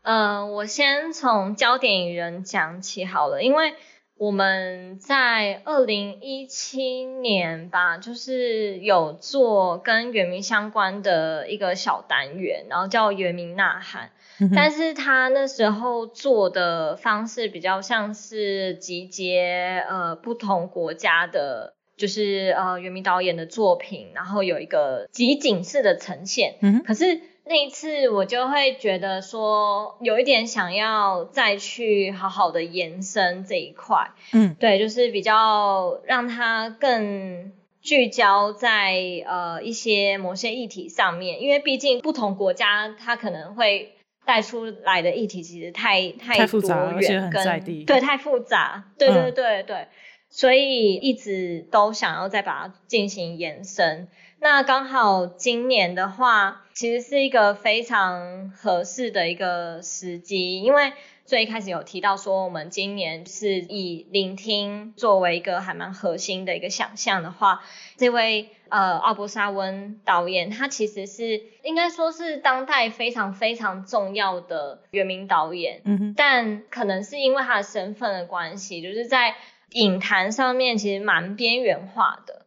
嗯，我先从焦点人讲起好了，因为我们在二零一七年吧，就是有做跟原民相关的一个小单元，然后叫原民呐喊。但是他那时候做的方式比较像是集结呃不同国家的，就是呃原民导演的作品，然后有一个集锦式的呈现。嗯。可是那一次我就会觉得说，有一点想要再去好好的延伸这一块。嗯。对，就是比较让它更聚焦在呃一些某些议题上面，因为毕竟不同国家它可能会。带出来的议题其实太太多元，跟对太复杂，对对对对，嗯、所以一直都想要再把它进行延伸。那刚好今年的话，其实是一个非常合适的一个时机，因为最一开始有提到说，我们今年是以聆听作为一个还蛮核心的一个想象的话，这位呃奥伯沙温导演，他其实是应该说是当代非常非常重要的原名导演，嗯哼，但可能是因为他的身份的关系，就是在影坛上面其实蛮边缘化的。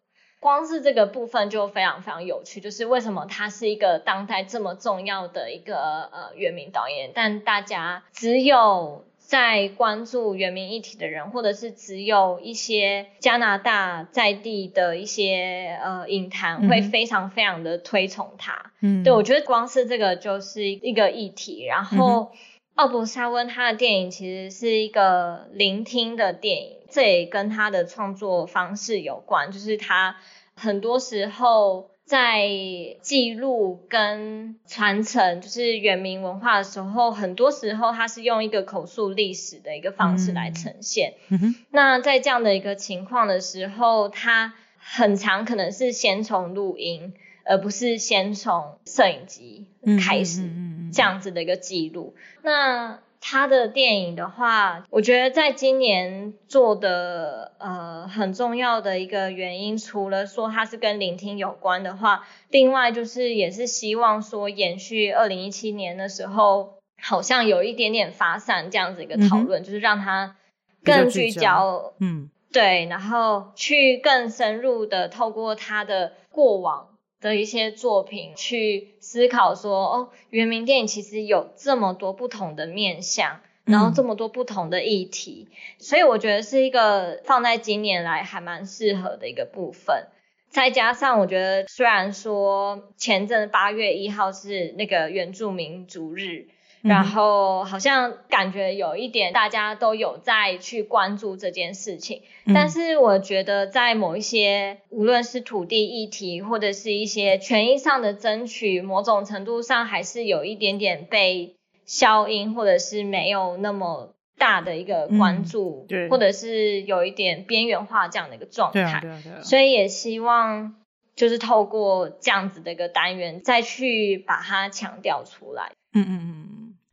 光是这个部分就非常非常有趣，就是为什么他是一个当代这么重要的一个呃原名导演，但大家只有在关注原名议题的人，或者是只有一些加拿大在地的一些呃影坛会非常非常的推崇他。嗯，对，我觉得光是这个就是一个议题。然后奥伯沙温他的电影其实是一个聆听的电影，这也跟他的创作方式有关，就是他。很多时候在记录跟传承就是原民文化的时候，很多时候他是用一个口述历史的一个方式来呈现。那在这样的一个情况的时候，他很常可能是先从录音，而不是先从摄影机开始这样子的一个记录。那他的电影的话，我觉得在今年做的呃很重要的一个原因，除了说它是跟聆听有关的话，另外就是也是希望说延续二零一七年的时候，好像有一点点发散这样子一个讨论，嗯、就是让它更聚焦，嗯，对，然后去更深入的透过他的过往。的一些作品去思考说，哦，原名电影其实有这么多不同的面向，然后这么多不同的议题，嗯、所以我觉得是一个放在今年来还蛮适合的一个部分。再加上我觉得，虽然说前阵八月一号是那个原住民族日。然后好像感觉有一点，大家都有在去关注这件事情，嗯、但是我觉得在某一些，无论是土地议题或者是一些权益上的争取，某种程度上还是有一点点被消音，或者是没有那么大的一个关注，嗯、对，或者是有一点边缘化这样的一个状态。对啊，对啊，对啊。所以也希望就是透过这样子的一个单元，再去把它强调出来。嗯嗯嗯。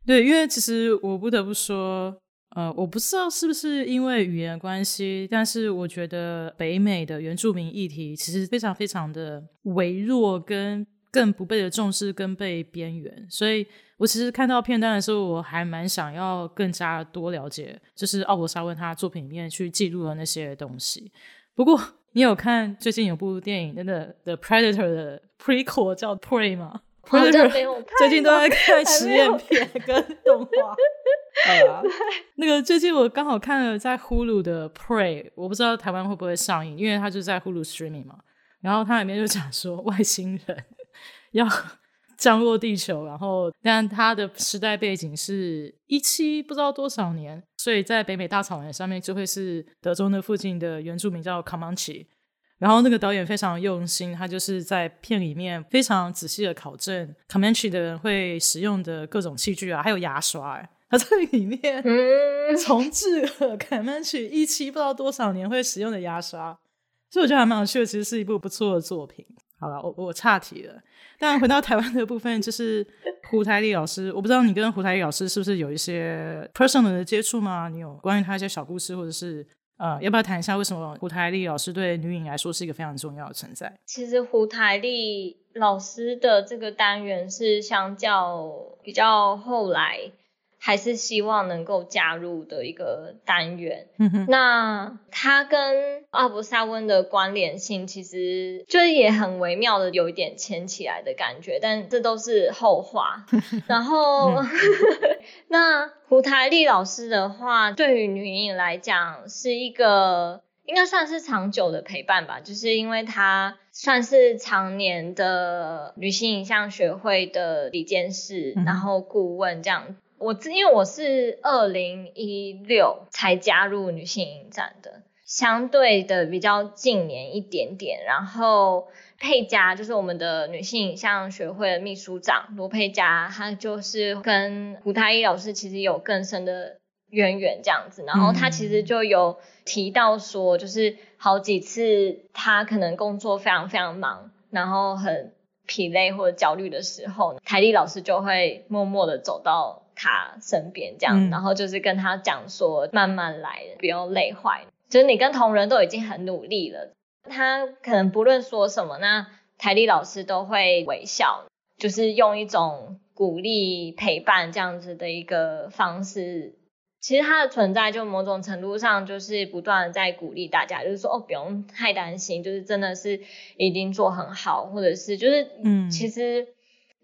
对，因为其实我不得不说，呃，我不知道是不是因为语言关系，但是我觉得北美的原住民议题其实非常非常的微弱，跟更不被的重视，跟被边缘。所以我其实看到片段的时候，我还蛮想要更加多了解，就是奥伯沙温他作品里面去记录的那些东西。不过你有看最近有部电影，真的《The Predator》的 Prequel 叫《Prey》吗？最近都在看 实验片跟动画。啊，那个最近我刚好看了在 Hulu 的 Prey，我不知道台湾会不会上映，因为它就在 Hulu Streaming 嘛。然后它里面就讲说外星人 要降落地球，然后但它的时代背景是一七不知道多少年，所以在北美大草原上面就会是德州那附近的原住民叫 Comanche。然后那个导演非常用心，他就是在片里面非常仔细的考证 Comanche 的人会使用的各种器具啊，还有牙刷，他在里面 重置了 Comanche 一期不知道多少年会使用的牙刷，所以我觉得还蛮有趣的，其实是一部不错的作品。好了，我我岔题了。但回到台湾的部分，就是胡台丽老师，我不知道你跟胡台丽老师是不是有一些 personal 的接触吗？你有关于他一些小故事，或者是？呃，要不要谈一下为什么胡台丽老师对女影来说是一个非常重要的存在？其实胡台丽老师的这个单元是相较比较后来。还是希望能够加入的一个单元。嗯，那它跟阿伯沙温的关联性，其实就是也很微妙的有一点牵起来的感觉，但这都是后话。然后，嗯、那胡台丽老师的话，对于女影来讲是一个应该算是长久的陪伴吧，就是因为她算是常年的女性影像学会的理监事，嗯、然后顾问这样。我自因为我是二零一六才加入女性影展的，相对的比较近年一点点。然后佩佳就是我们的女性影像学会的秘书长罗佩佳，她就是跟胡台丽老师其实有更深的渊源这样子。然后她其实就有提到说，就是好几次她可能工作非常非常忙，然后很疲累或者焦虑的时候，台丽老师就会默默的走到他身边，这样，嗯、然后就是跟他讲说，慢慢来，不用累坏。就是你跟同仁都已经很努力了，他可能不论说什么，那台丽老师都会微笑，就是用一种鼓励陪伴这样子的一个方式。其实他的存在，就某种程度上就是不断的在鼓励大家，就是说哦，不用太担心，就是真的是已经做很好，或者是就是嗯，其实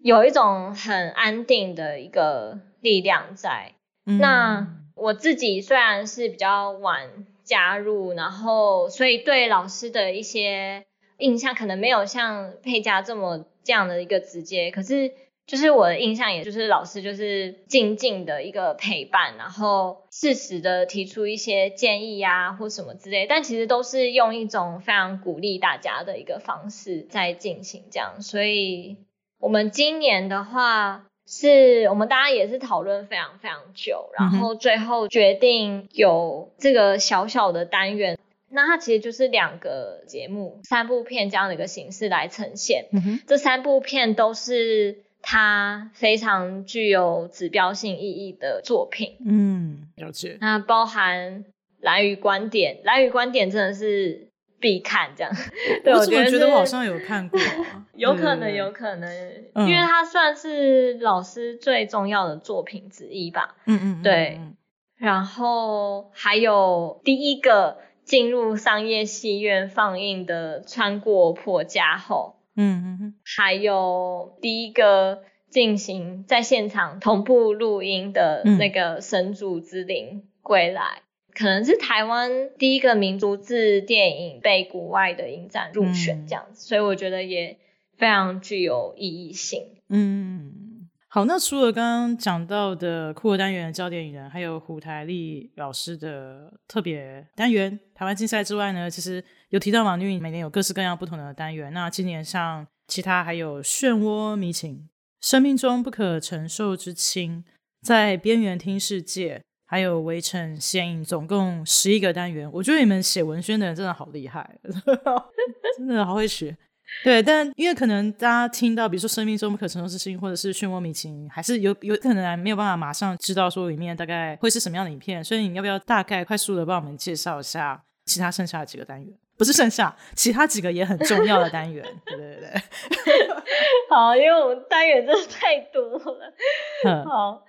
有一种很安定的一个力量在。嗯、那我自己虽然是比较晚加入，然后所以对老师的一些印象可能没有像佩嘉这么这样的一个直接，可是。就是我的印象，也就是老师就是静静的一个陪伴，然后适时的提出一些建议啊，或什么之类，但其实都是用一种非常鼓励大家的一个方式在进行这样。所以我们今年的话，是我们大家也是讨论非常非常久，然后最后决定有这个小小的单元，那它其实就是两个节目、三部片这样的一个形式来呈现。嗯，这三部片都是。它非常具有指标性意义的作品，嗯，了解。那包含兰屿观点，兰屿观点真的是必看，这样。对，我怎么觉得我好像有看过啊？有可能，有可能，因为它算是老师最重要的作品之一吧。嗯嗯，对。然后还有第一个进入商业戏院放映的《穿过破家后》。嗯嗯嗯，还有第一个进行在现场同步录音的那个《神主之灵归来》，嗯，可能是台湾第一个民族志电影被国外的影展入选这样子，所以我觉得也非常具有意义性。嗯。好，那除了刚刚讲到的酷儿单元焦点影人，还有胡台丽老师的特别单元台湾竞赛之外呢，其实有提到嘛，因为每年有各式各样不同的单元。那今年像其他还有漩涡迷情、生命中不可承受之轻、在边缘听世界，还有围城显影，总共十一个单元。我觉得你们写文宣的人真的好厉害，真的好会学。对，但因为可能大家听到，比如说《生命中不可承受之轻》或者是《漩涡迷情》，还是有有可能还没有办法马上知道说里面大概会是什么样的影片，所以你要不要大概快速的帮我们介绍一下其他剩下的几个单元？不是剩下，其他几个也很重要的单元。对对对对。好，因为我们单元真的太多了。嗯、好。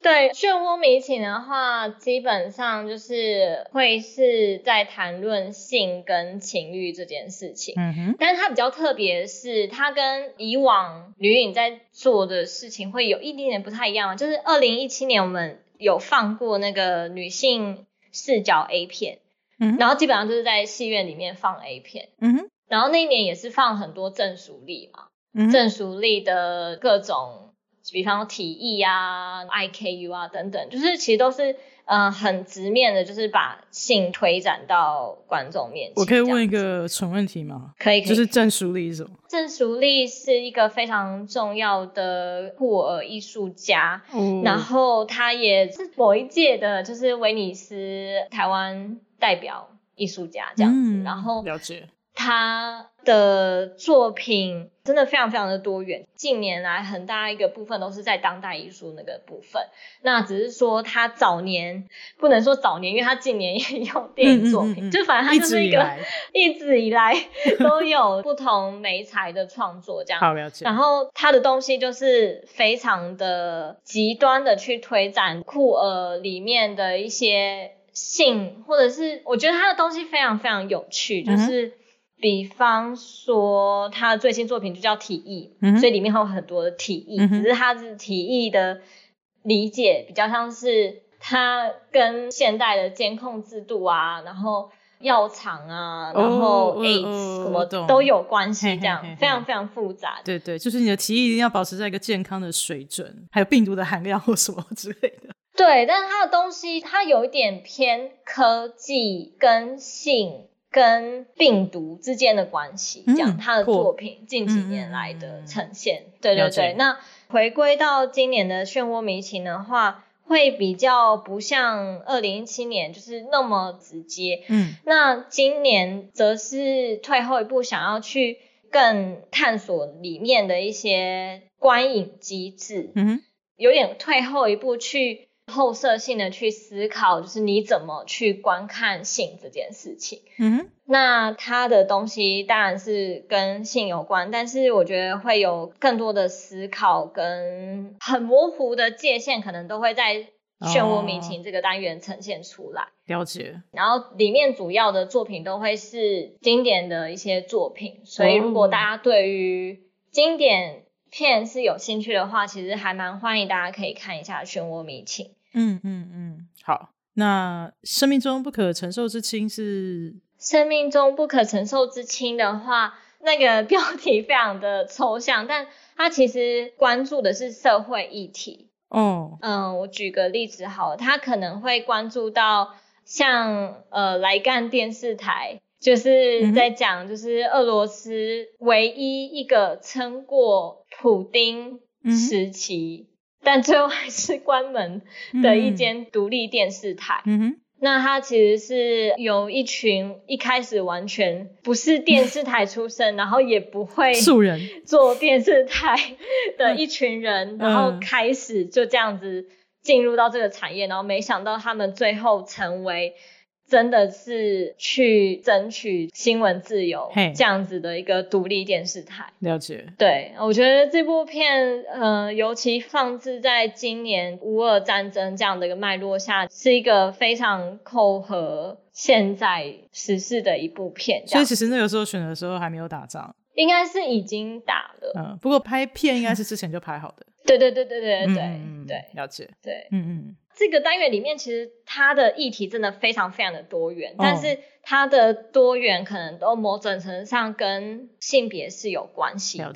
对，漩涡迷情的话，基本上就是会是在谈论性跟情欲这件事情。嗯哼，但是它比较特别的是，它跟以往女影在做的事情会有一点点不太一样。就是二零一七年我们有放过那个女性视角 A 片，嗯，然后基本上就是在戏院里面放 A 片。嗯哼，然后那一年也是放很多郑淑丽嘛，嗯，郑淑丽的各种。比方说体艺啊、IKU 啊等等，就是其实都是嗯、呃、很直面的，就是把性推展到观众面前。我可以问一个蠢问题吗？可以，可以。就是郑淑丽是什么？郑淑丽是一个非常重要的酷儿艺术家，嗯，然后她也是某一届的，就是威尼斯台湾代表艺术家这样子。嗯、然后了解。他的作品真的非常非常的多元，近年来很大一个部分都是在当代艺术那个部分。那只是说他早年不能说早年，因为他近年也有电影作品，嗯嗯嗯、就反正他就是一个一直以来 都有不同媒材的创作这样。好了解。然后他的东西就是非常的极端的去推展酷儿里面的一些性，或者是我觉得他的东西非常非常有趣，就是。嗯比方说，他的最新作品就叫体液，嗯，所以里面还有很多的体液，嗯，只是他的体液的理解比较像是他跟现代的监控制度啊，然后药厂啊，然后 AIDS、哦、什么都有关系，这样非常非常复杂。对对，就是你的体液一定要保持在一个健康的水准，还有病毒的含量或什么之类的。对，但是他的东西，他有一点偏科技跟性。跟病毒之间的关系，讲、嗯、他的作品近几年来的呈现，嗯、对对对。那回归到今年的漩涡迷情的话，会比较不像二零一七年就是那么直接。嗯，那今年则是退后一步，想要去更探索里面的一些观影机制，嗯哼，有点退后一步去后设性的去思考，就是你怎么去观看性这件事情。嗯，那他的东西当然是跟性有关，但是我觉得会有更多的思考跟很模糊的界限，可能都会在。漩涡迷情这个单元呈现出来，了解。然后里面主要的作品都会是经典的一些作品，所以如果大家对于经典片是有兴趣的话，其实还蛮欢迎大家可以看一下《漩涡迷情》。嗯嗯嗯，好。那生命中不可承受之轻是？生命中不可承受之轻的话，那个标题非常的抽象，但它其实关注的是社会议题。哦，嗯，我举个例子好了，他可能会关注到像呃来干电视台，就是在讲就是俄罗斯唯一一个撑过普丁时期，嗯、但最后还是关门的一间独立电视台。嗯哼。那他其实是有一群一开始完全不是电视台出身，然后也不会 素人做电视台的一群人，然后开始就这样子进入到这个产业，然后没想到他们最后成为。真的是去争取新闻自由这样子的一个独立电视台。了解。对，我觉得这部片，呃，尤其放置在今年乌俄战争这样的一个脉络下，是一个非常扣合现在时事的一部片。所以其实那个时候选的时候还没有打仗，应该是已经打了。嗯，不过拍片应该是之前就拍好的。对对对对对对对、嗯、对，了解。对，嗯嗯。这个单元里面，其实它的议题真的非常非常的多元，但是它的多元可能都某种程度上跟性别是有关系的。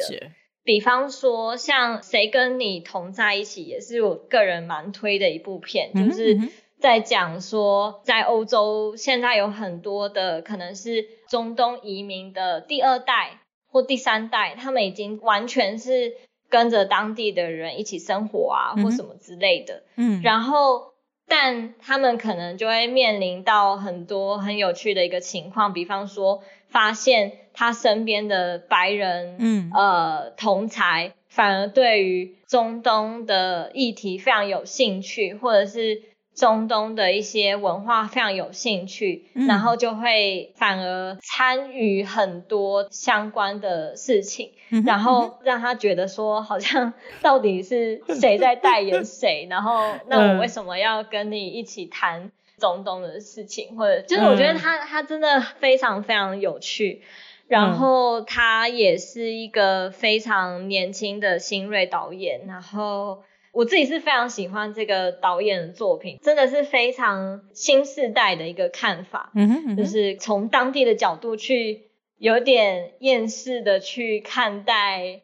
比方说，像《谁跟你同在一起》也是我个人蛮推的一部片，嗯、就是在讲说，在欧洲现在有很多的可能是中东移民的第二代或第三代，他们已经完全是。跟着当地的人一起生活啊，或什么之类的。嗯，然后，但他们可能就会面临到很多很有趣的一个情况，比方说，发现他身边的白人，嗯，呃，同才反而对于中东的议题非常有兴趣，或者是。中东的一些文化非常有兴趣，嗯，然后就会反而参与很多相关的事情，嗯，然后让他觉得说，好像到底是谁在代言谁，然后那我为什么要跟你一起谈中东的事情？或者就是我觉得他他真的非常非常有趣，然后他也是一个非常年轻的新锐导演，然后。我自己是非常喜欢这个导演的作品，真的是非常新世代的一个看法，嗯哼，嗯哼，就是从当地的角度去有点厌世的去看待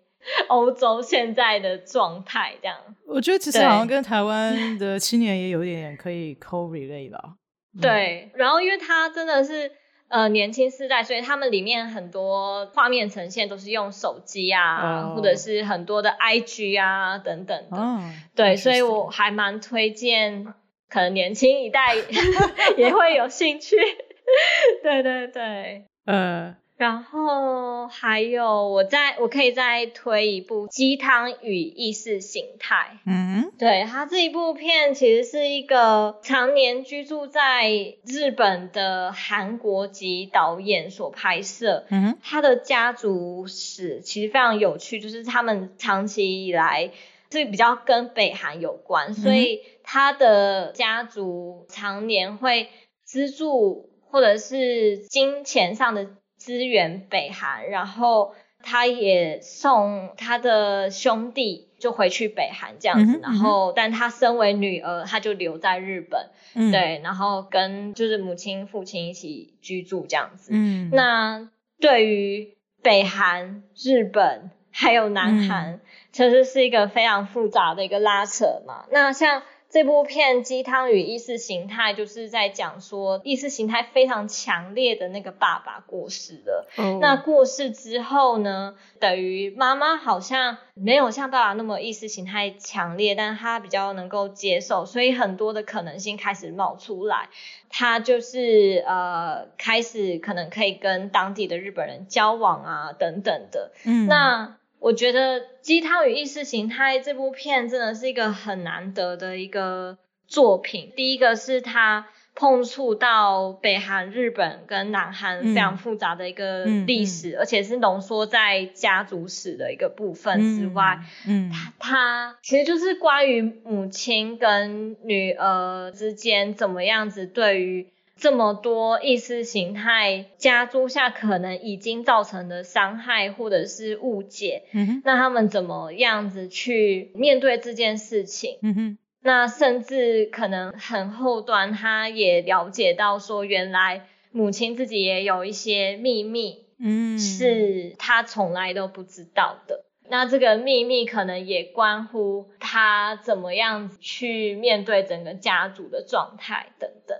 欧洲现在的状态，这样。我觉得其实好像跟台湾的青年也有一点点可以 co-relate 吧。对，然后因为他真的是。呃，年轻世代，所以他们里面很多画面呈现都是用手机啊，oh. 或者是很多的 IG 啊等等的。Oh. 对，所以我还蛮推荐，可能年轻一代 也会有兴趣。对对对，呃、uh.。然后还有，我再我可以再推一部《鸡汤与意识形态》。嗯，对，他这一部片其实是一个常年居住在日本的韩国籍导演所拍摄。嗯，他的家族史其实非常有趣，就是他们长期以来是比较跟北韩有关，所以他的家族常年会资助或者是金钱上的。支援北韩，然后他也送他的兄弟就回去北韩这样子，嗯、然后但他身为女儿，他就留在日本，嗯、对，然后跟就是母亲、父亲一起居住这样子。嗯，那对于北韩、日本还有南韩，其、嗯、实是一个非常复杂的一个拉扯嘛。那像这部片《鸡汤与意识形态》就是在讲说，意识形态非常强烈的那个爸爸过世了。Oh. 那过世之后呢，等于妈妈好像没有像爸爸那么意识形态强烈，但是他比较能够接受，所以很多的可能性开始冒出来。他就是呃，开始可能可以跟当地的日本人交往啊，等等的。嗯，那。我觉得《鸡汤与意识形态》这部片真的是一个很难得的一个作品。第一个是它碰触到北韩、日本跟南韩非常复杂的一个历史，嗯、而且是浓缩在家族史的一个部分之外，嗯，它它其实就是关于母亲跟女儿之间怎么样子对于。这么多意识形态加诸下，可能已经造成的伤害或者是误解，嗯哼，那他们怎么样子去面对这件事情？嗯哼，那甚至可能很后端，他也了解到说，原来母亲自己也有一些秘密，嗯，是他从来都不知道的。那这个秘密可能也关乎他怎么样子去面对整个家族的状态等等。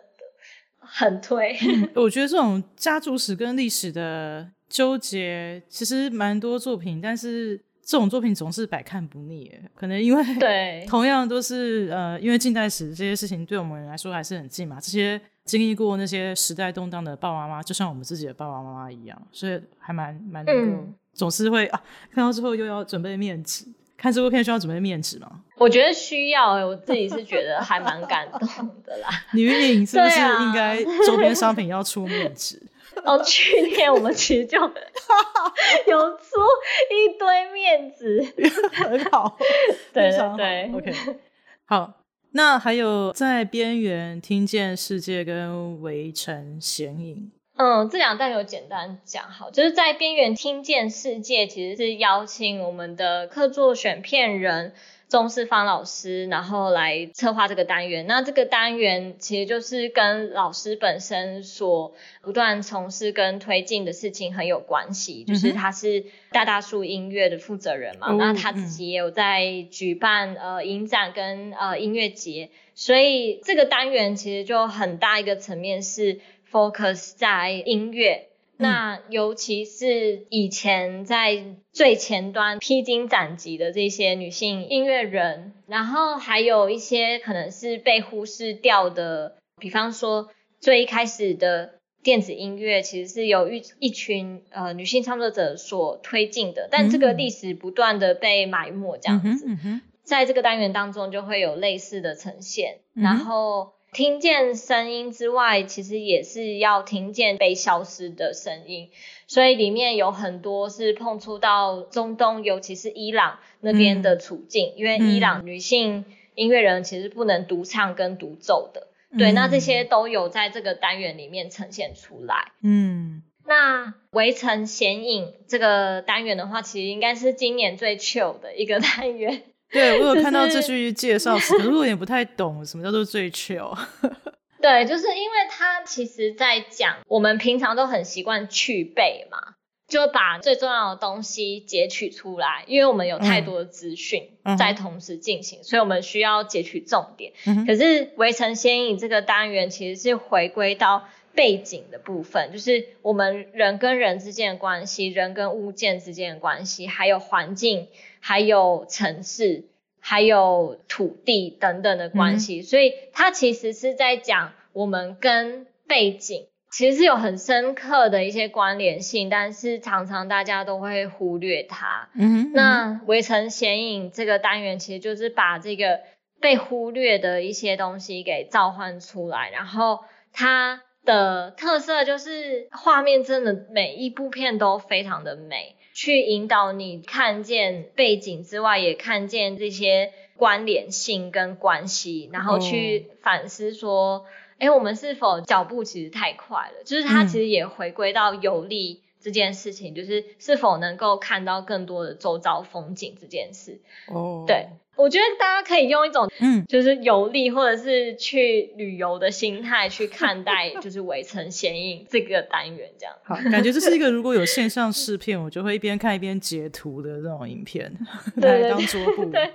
很推，我觉得这种家族史跟历史的纠结，其实蛮多作品，但是这种作品总是百看不腻。可能因为对，同样都是呃，因为近代史这些事情对我们来说还是很近嘛。这些经历过那些时代动荡的爸爸妈妈，就像我们自己的爸爸妈妈一样，所以还蛮蛮能够，嗯、总是会啊，看到之后又要准备面纸。看这部片需要准备面纸吗？我觉得需要、欸，我自己是觉得还蛮感动的啦。女影是不是应该周边商品要出面纸？哦，去年我们其实就 有出一堆面纸，很好，对对对，OK。好，那还有在边缘听见世界跟围城显影。嗯，这两段有简单讲好，就是在边缘听见世界，其实是邀请我们的客座选片人钟世芳老师，然后来策划这个单元。那这个单元其实就是跟老师本身所不断从事跟推进的事情很有关系，就是他是大大树音乐的负责人嘛，嗯、那他自己也有在举办呃影展跟呃音乐节，所以这个单元其实就很大一个层面是。focus 在音乐，那尤其是以前在最前端披荆斩棘的这些女性音乐人，然后还有一些可能是被忽视掉的，比方说最一开始的电子音乐，其实是由一一群呃女性创作者所推进的，但这个历史不断的被埋没，这样子，在这个单元当中就会有类似的呈现，然后。听见声音之外，其实也是要听见被消失的声音，所以里面有很多是碰触到中东，尤其是伊朗那边的处境，嗯、因为伊朗女性音乐人其实不能独唱跟独奏的，嗯、对，那这些都有在这个单元里面呈现出来。嗯，那围城显影这个单元的话，其实应该是今年最 chill 的一个单元。对，我有看到这句介绍词，可是我也不太懂什么叫做最 chill。对，就是因为他其实在讲，我们平常都很习惯去背嘛，就把最重要的东西截取出来，因为我们有太多的资讯在同时进行，嗯、所以我们需要截取重点。嗯、可是围城先影这个单元其实是回归到背景的部分，就是我们人跟人之间的关系，人跟物件之间的关系，还有环境。还有城市，还有土地等等的关系，嗯、所以它其实是在讲我们跟背景其实是有很深刻的一些关联性，但是常常大家都会忽略它。嗯哼，那围城显影这个单元其实就是把这个被忽略的一些东西给召唤出来，然后它的特色就是画面真的每一部片都非常的美。去引导你看见背景之外，也看见这些关联性跟关系，然后去反思说，哎、oh. 欸，我们是否脚步其实太快了？就是它其实也回归到游历这件事情，嗯、就是是否能够看到更多的周遭风景这件事。哦，oh. 对。我觉得大家可以用一种，嗯，就是游历或者是去旅游的心态去看待，就是围城显影这个单元这样。好，感觉这是一个如果有线上试片，我就会一边看一边截图的这种影片，来当桌布。对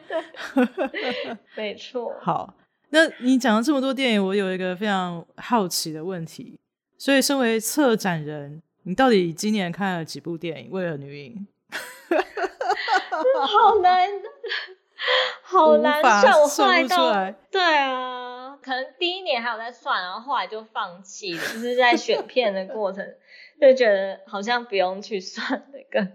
对对，没错。好，那你讲了这么多电影，我有一个非常好奇的问题。所以，身为策展人，你到底今年看了几部电影？为了女影，好难，好难算。我后来到，对啊，可能第一年还有在算，然后后来就放弃了，就是在选片的过程就觉得好像不用去算那个，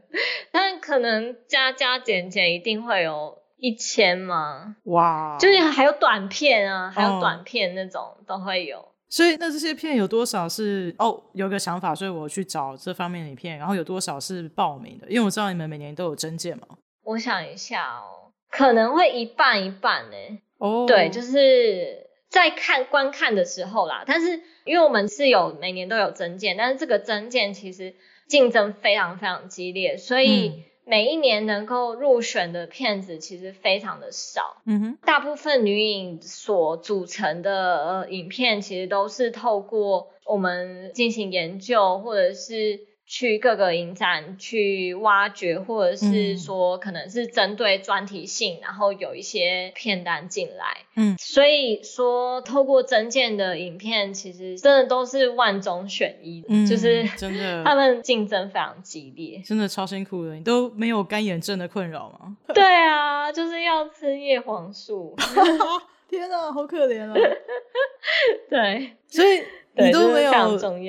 但可能加加减减一定会有一千嘛。哇，就是还有短片啊，还有短片那种、哦、都会有。所以那这些片有多少是哦，有个想法，所以我去找这方面的影片，然后有多少是报名的？因为我知道你们每年都有征件嘛。我想一下哦，可能会一半一半呢。哦，对，就是在看观看的时候啦。但是因为我们是有每年都有增件，但是这个增件其实竞争非常非常激烈，所以。嗯每一年能够入选的片子其实非常的少，嗯哼，大部分女影所组成的呃影片其实都是透过我们进行研究或者是。去各个影展去挖掘，或者是说可能是针对专题性，嗯，然后有一些片单进来。嗯，所以说透过征件的影片，其实真的都是万中选一，嗯，就是真的 他们竞争非常激烈，真的超辛苦的。你都没有干眼症的困扰吗？对啊，就是要吃叶黄素。天啊，好可怜啊！对，所以你都没有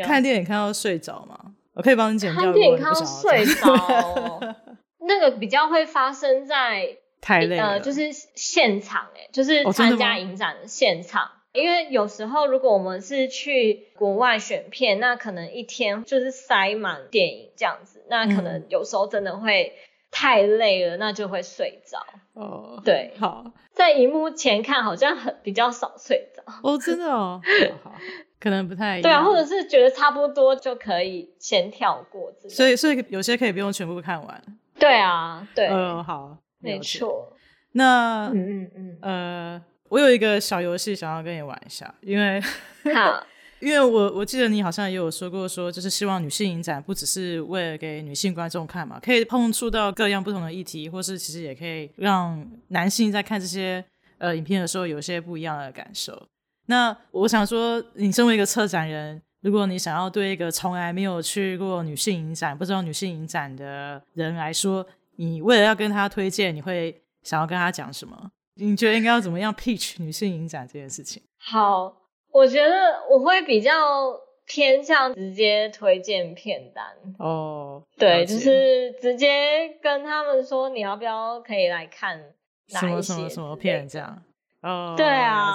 看电影看到睡着吗？我可以帮你剪掉。看电影看睡着，那个比较会发生在太累呃，就是现场哎、欸，就是参加影展的现场、哦。因为有时候如果我们是去国外选片，那可能一天就是塞满电影这样子，那可能有时候真的会太累了，那就会睡着。哦，对，好，在荧幕前看好像很比较少睡着。哦，真的哦。好好可能不太一样，对啊，或者是觉得差不多就可以先跳过，所以所以有些可以不用全部看完。对啊，对，嗯、呃，好，没错。那嗯嗯嗯，呃，我有一个小游戏想要跟你玩一下，因为好，因为我我记得你好像也有说过，说就是希望女性影展不只是为了给女性观众看嘛，可以碰触到各样不同的议题，或是其实也可以让男性在看这些呃影片的时候有一些不一样的感受。那我想说，你身为一个策展人，如果你想要对一个从来没有去过女性影展、不知道女性影展的人来说，你为了要跟他推荐，你会想要跟他讲什么？你觉得应该要怎么样 pitch 女性影展这件事情？好，我觉得我会比较偏向直接推荐片单哦，对，就是直接跟他们说，你要不要可以来看哪一些什么什么什么片这样。哦、oh，对啊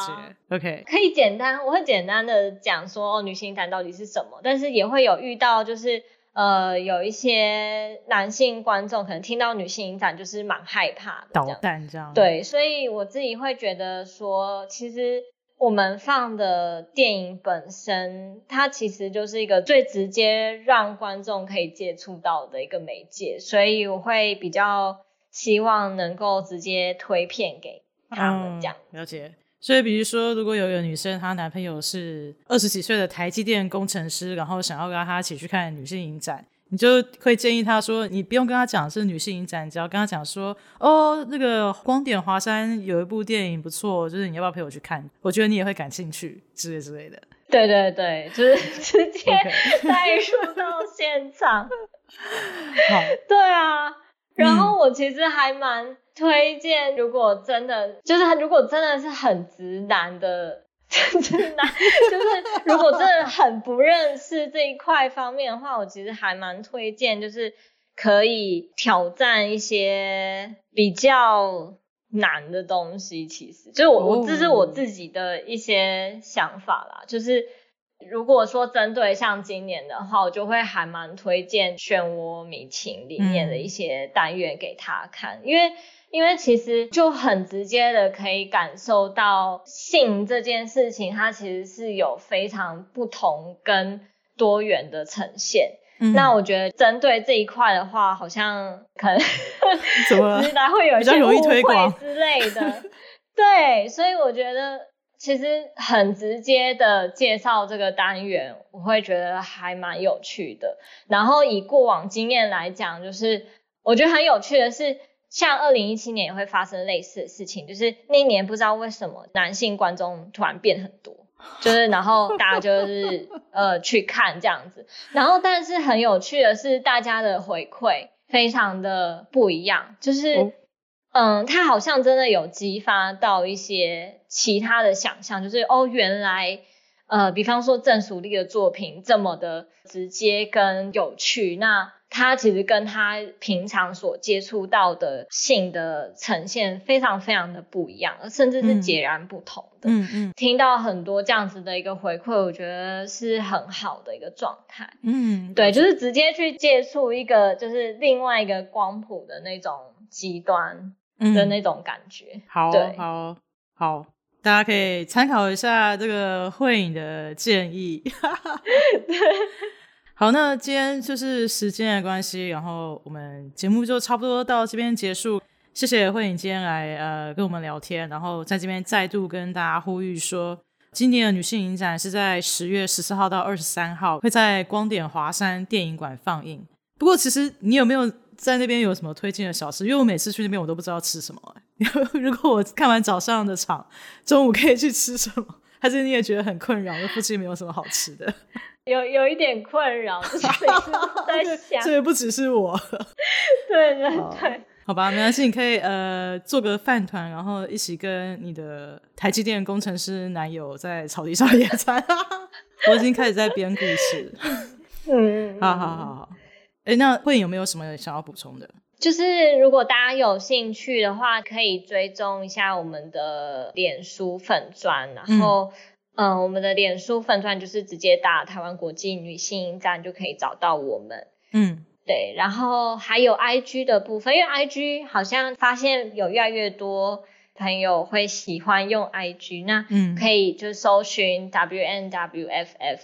，OK，可以简单，我会简单的讲说哦，女性影展到底是什么，但是也会有遇到就是呃，有一些男性观众可能听到女性影展就是蛮害怕的，捣蛋这样。对，所以我自己会觉得说，其实我们放的电影本身，它其实就是一个最直接让观众可以接触到的一个媒介，所以我会比较希望能够直接推片给。他们讲、嗯、了解，所以比如说，如果有一个女生，她男朋友是二十几岁的台积电工程师，然后想要跟她一起去看女性影展，你就会建议她说，你不用跟她讲是女性影展，只要跟她讲说，哦，那个光点华山有一部电影不错，就是你要不要陪我去看？我觉得你也会感兴趣之类之类的。对对对，就是 直接带入到现场。好，对啊，然后我其实还蛮。推荐，如果真的就是，如果真的是很直男的，直男就是如果真的很不认识这一块方面的话，我其实还蛮推荐，就是可以挑战一些比较难的东西。其实，就是我我这是我自己的一些想法啦。就是如果说针对像今年的话，我就会还蛮推荐《漩涡迷情》里面的一些单元给他看，因为。因为其实就很直接的可以感受到性这件事情，它其实是有非常不同跟多元的呈现。嗯、那我觉得针对这一块的话，好像可能 怎么 直男会有一些误会之类的。对，所以我觉得其实很直接的介绍这个单元，我会觉得还蛮有趣的。然后以过往经验来讲，就是我觉得很有趣的是。像二零一七年也会发生类似的事情，就是那一年不知道为什么男性观众突然变很多，就是然后大家就是 呃去看这样子，然后但是很有趣的是大家的回馈非常的不一样，就是、哦、嗯，他好像真的有激发到一些其他的想象，就是哦原来。呃，比方说郑淑丽的作品这么的直接跟有趣，那他其实跟他平常所接触到的性的呈现非常非常的不一样，甚至是截然不同的。嗯嗯，听到很多这样子的一个回馈，我觉得是很好的一个状态。嗯，对，就是直接去接触一个就是另外一个光谱的那种极端的那种感觉。嗯、好，对，好，好。大家可以参考一下这个慧颖的建议。好，那今天就是时间的关系，然后我们节目就差不多到这边结束。谢谢慧颖今天来呃跟我们聊天，然后在这边再度跟大家呼吁说，今年的女性影展是在十月十四号到二十三号会在光点华山电影馆放映。不过，其实你有没有在那边有什么推荐的小吃？因为我每次去那边我都不知道吃什么。如果我看完早上的场，中午可以去吃什么？还是你也觉得很困扰？附近没有什么好吃的？有有一点困扰，就是 在想，这也不只是我。对对对，好吧，没关系，你可以呃做个饭团，然后一起跟你的台积电工程师男友在草地上野餐。我已经开始在编故事。嗯，好好好好。哎，那慧颖有没有什么想要补充的？就是如果大家有兴趣的话，可以追踪一下我们的脸书粉砖，然后，嗯、呃，我们的脸书粉钻就是直接打台湾国际女性影展就可以找到我们。嗯，对，然后还有 IG 的部分，因为 IG 好像发现有越来越多朋友会喜欢用 IG，那嗯，可以就搜寻 WNWFF，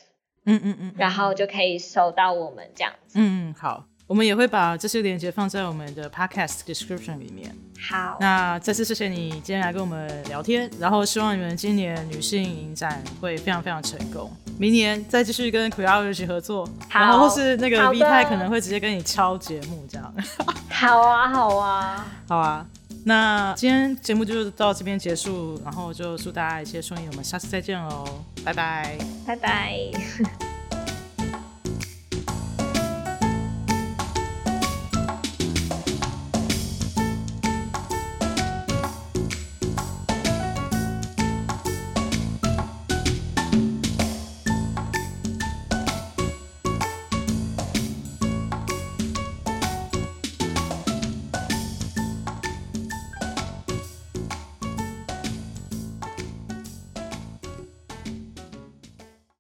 嗯嗯嗯，然后就可以搜到我们这样子。嗯嗯，好。我们也会把这些链接放在我们的 podcast description 里面。好，那再次谢谢你今天来跟我们聊天，然后希望你们今年女性影展会非常非常成功，明年再继续跟 Queerology 一起合作，然后或是那个 V 太可能会直接跟你敲节目这样。好啊，好啊，好啊。那今天节目就到这边结束，然后就祝大家一切顺利，我们下次再见喽，拜拜，拜拜。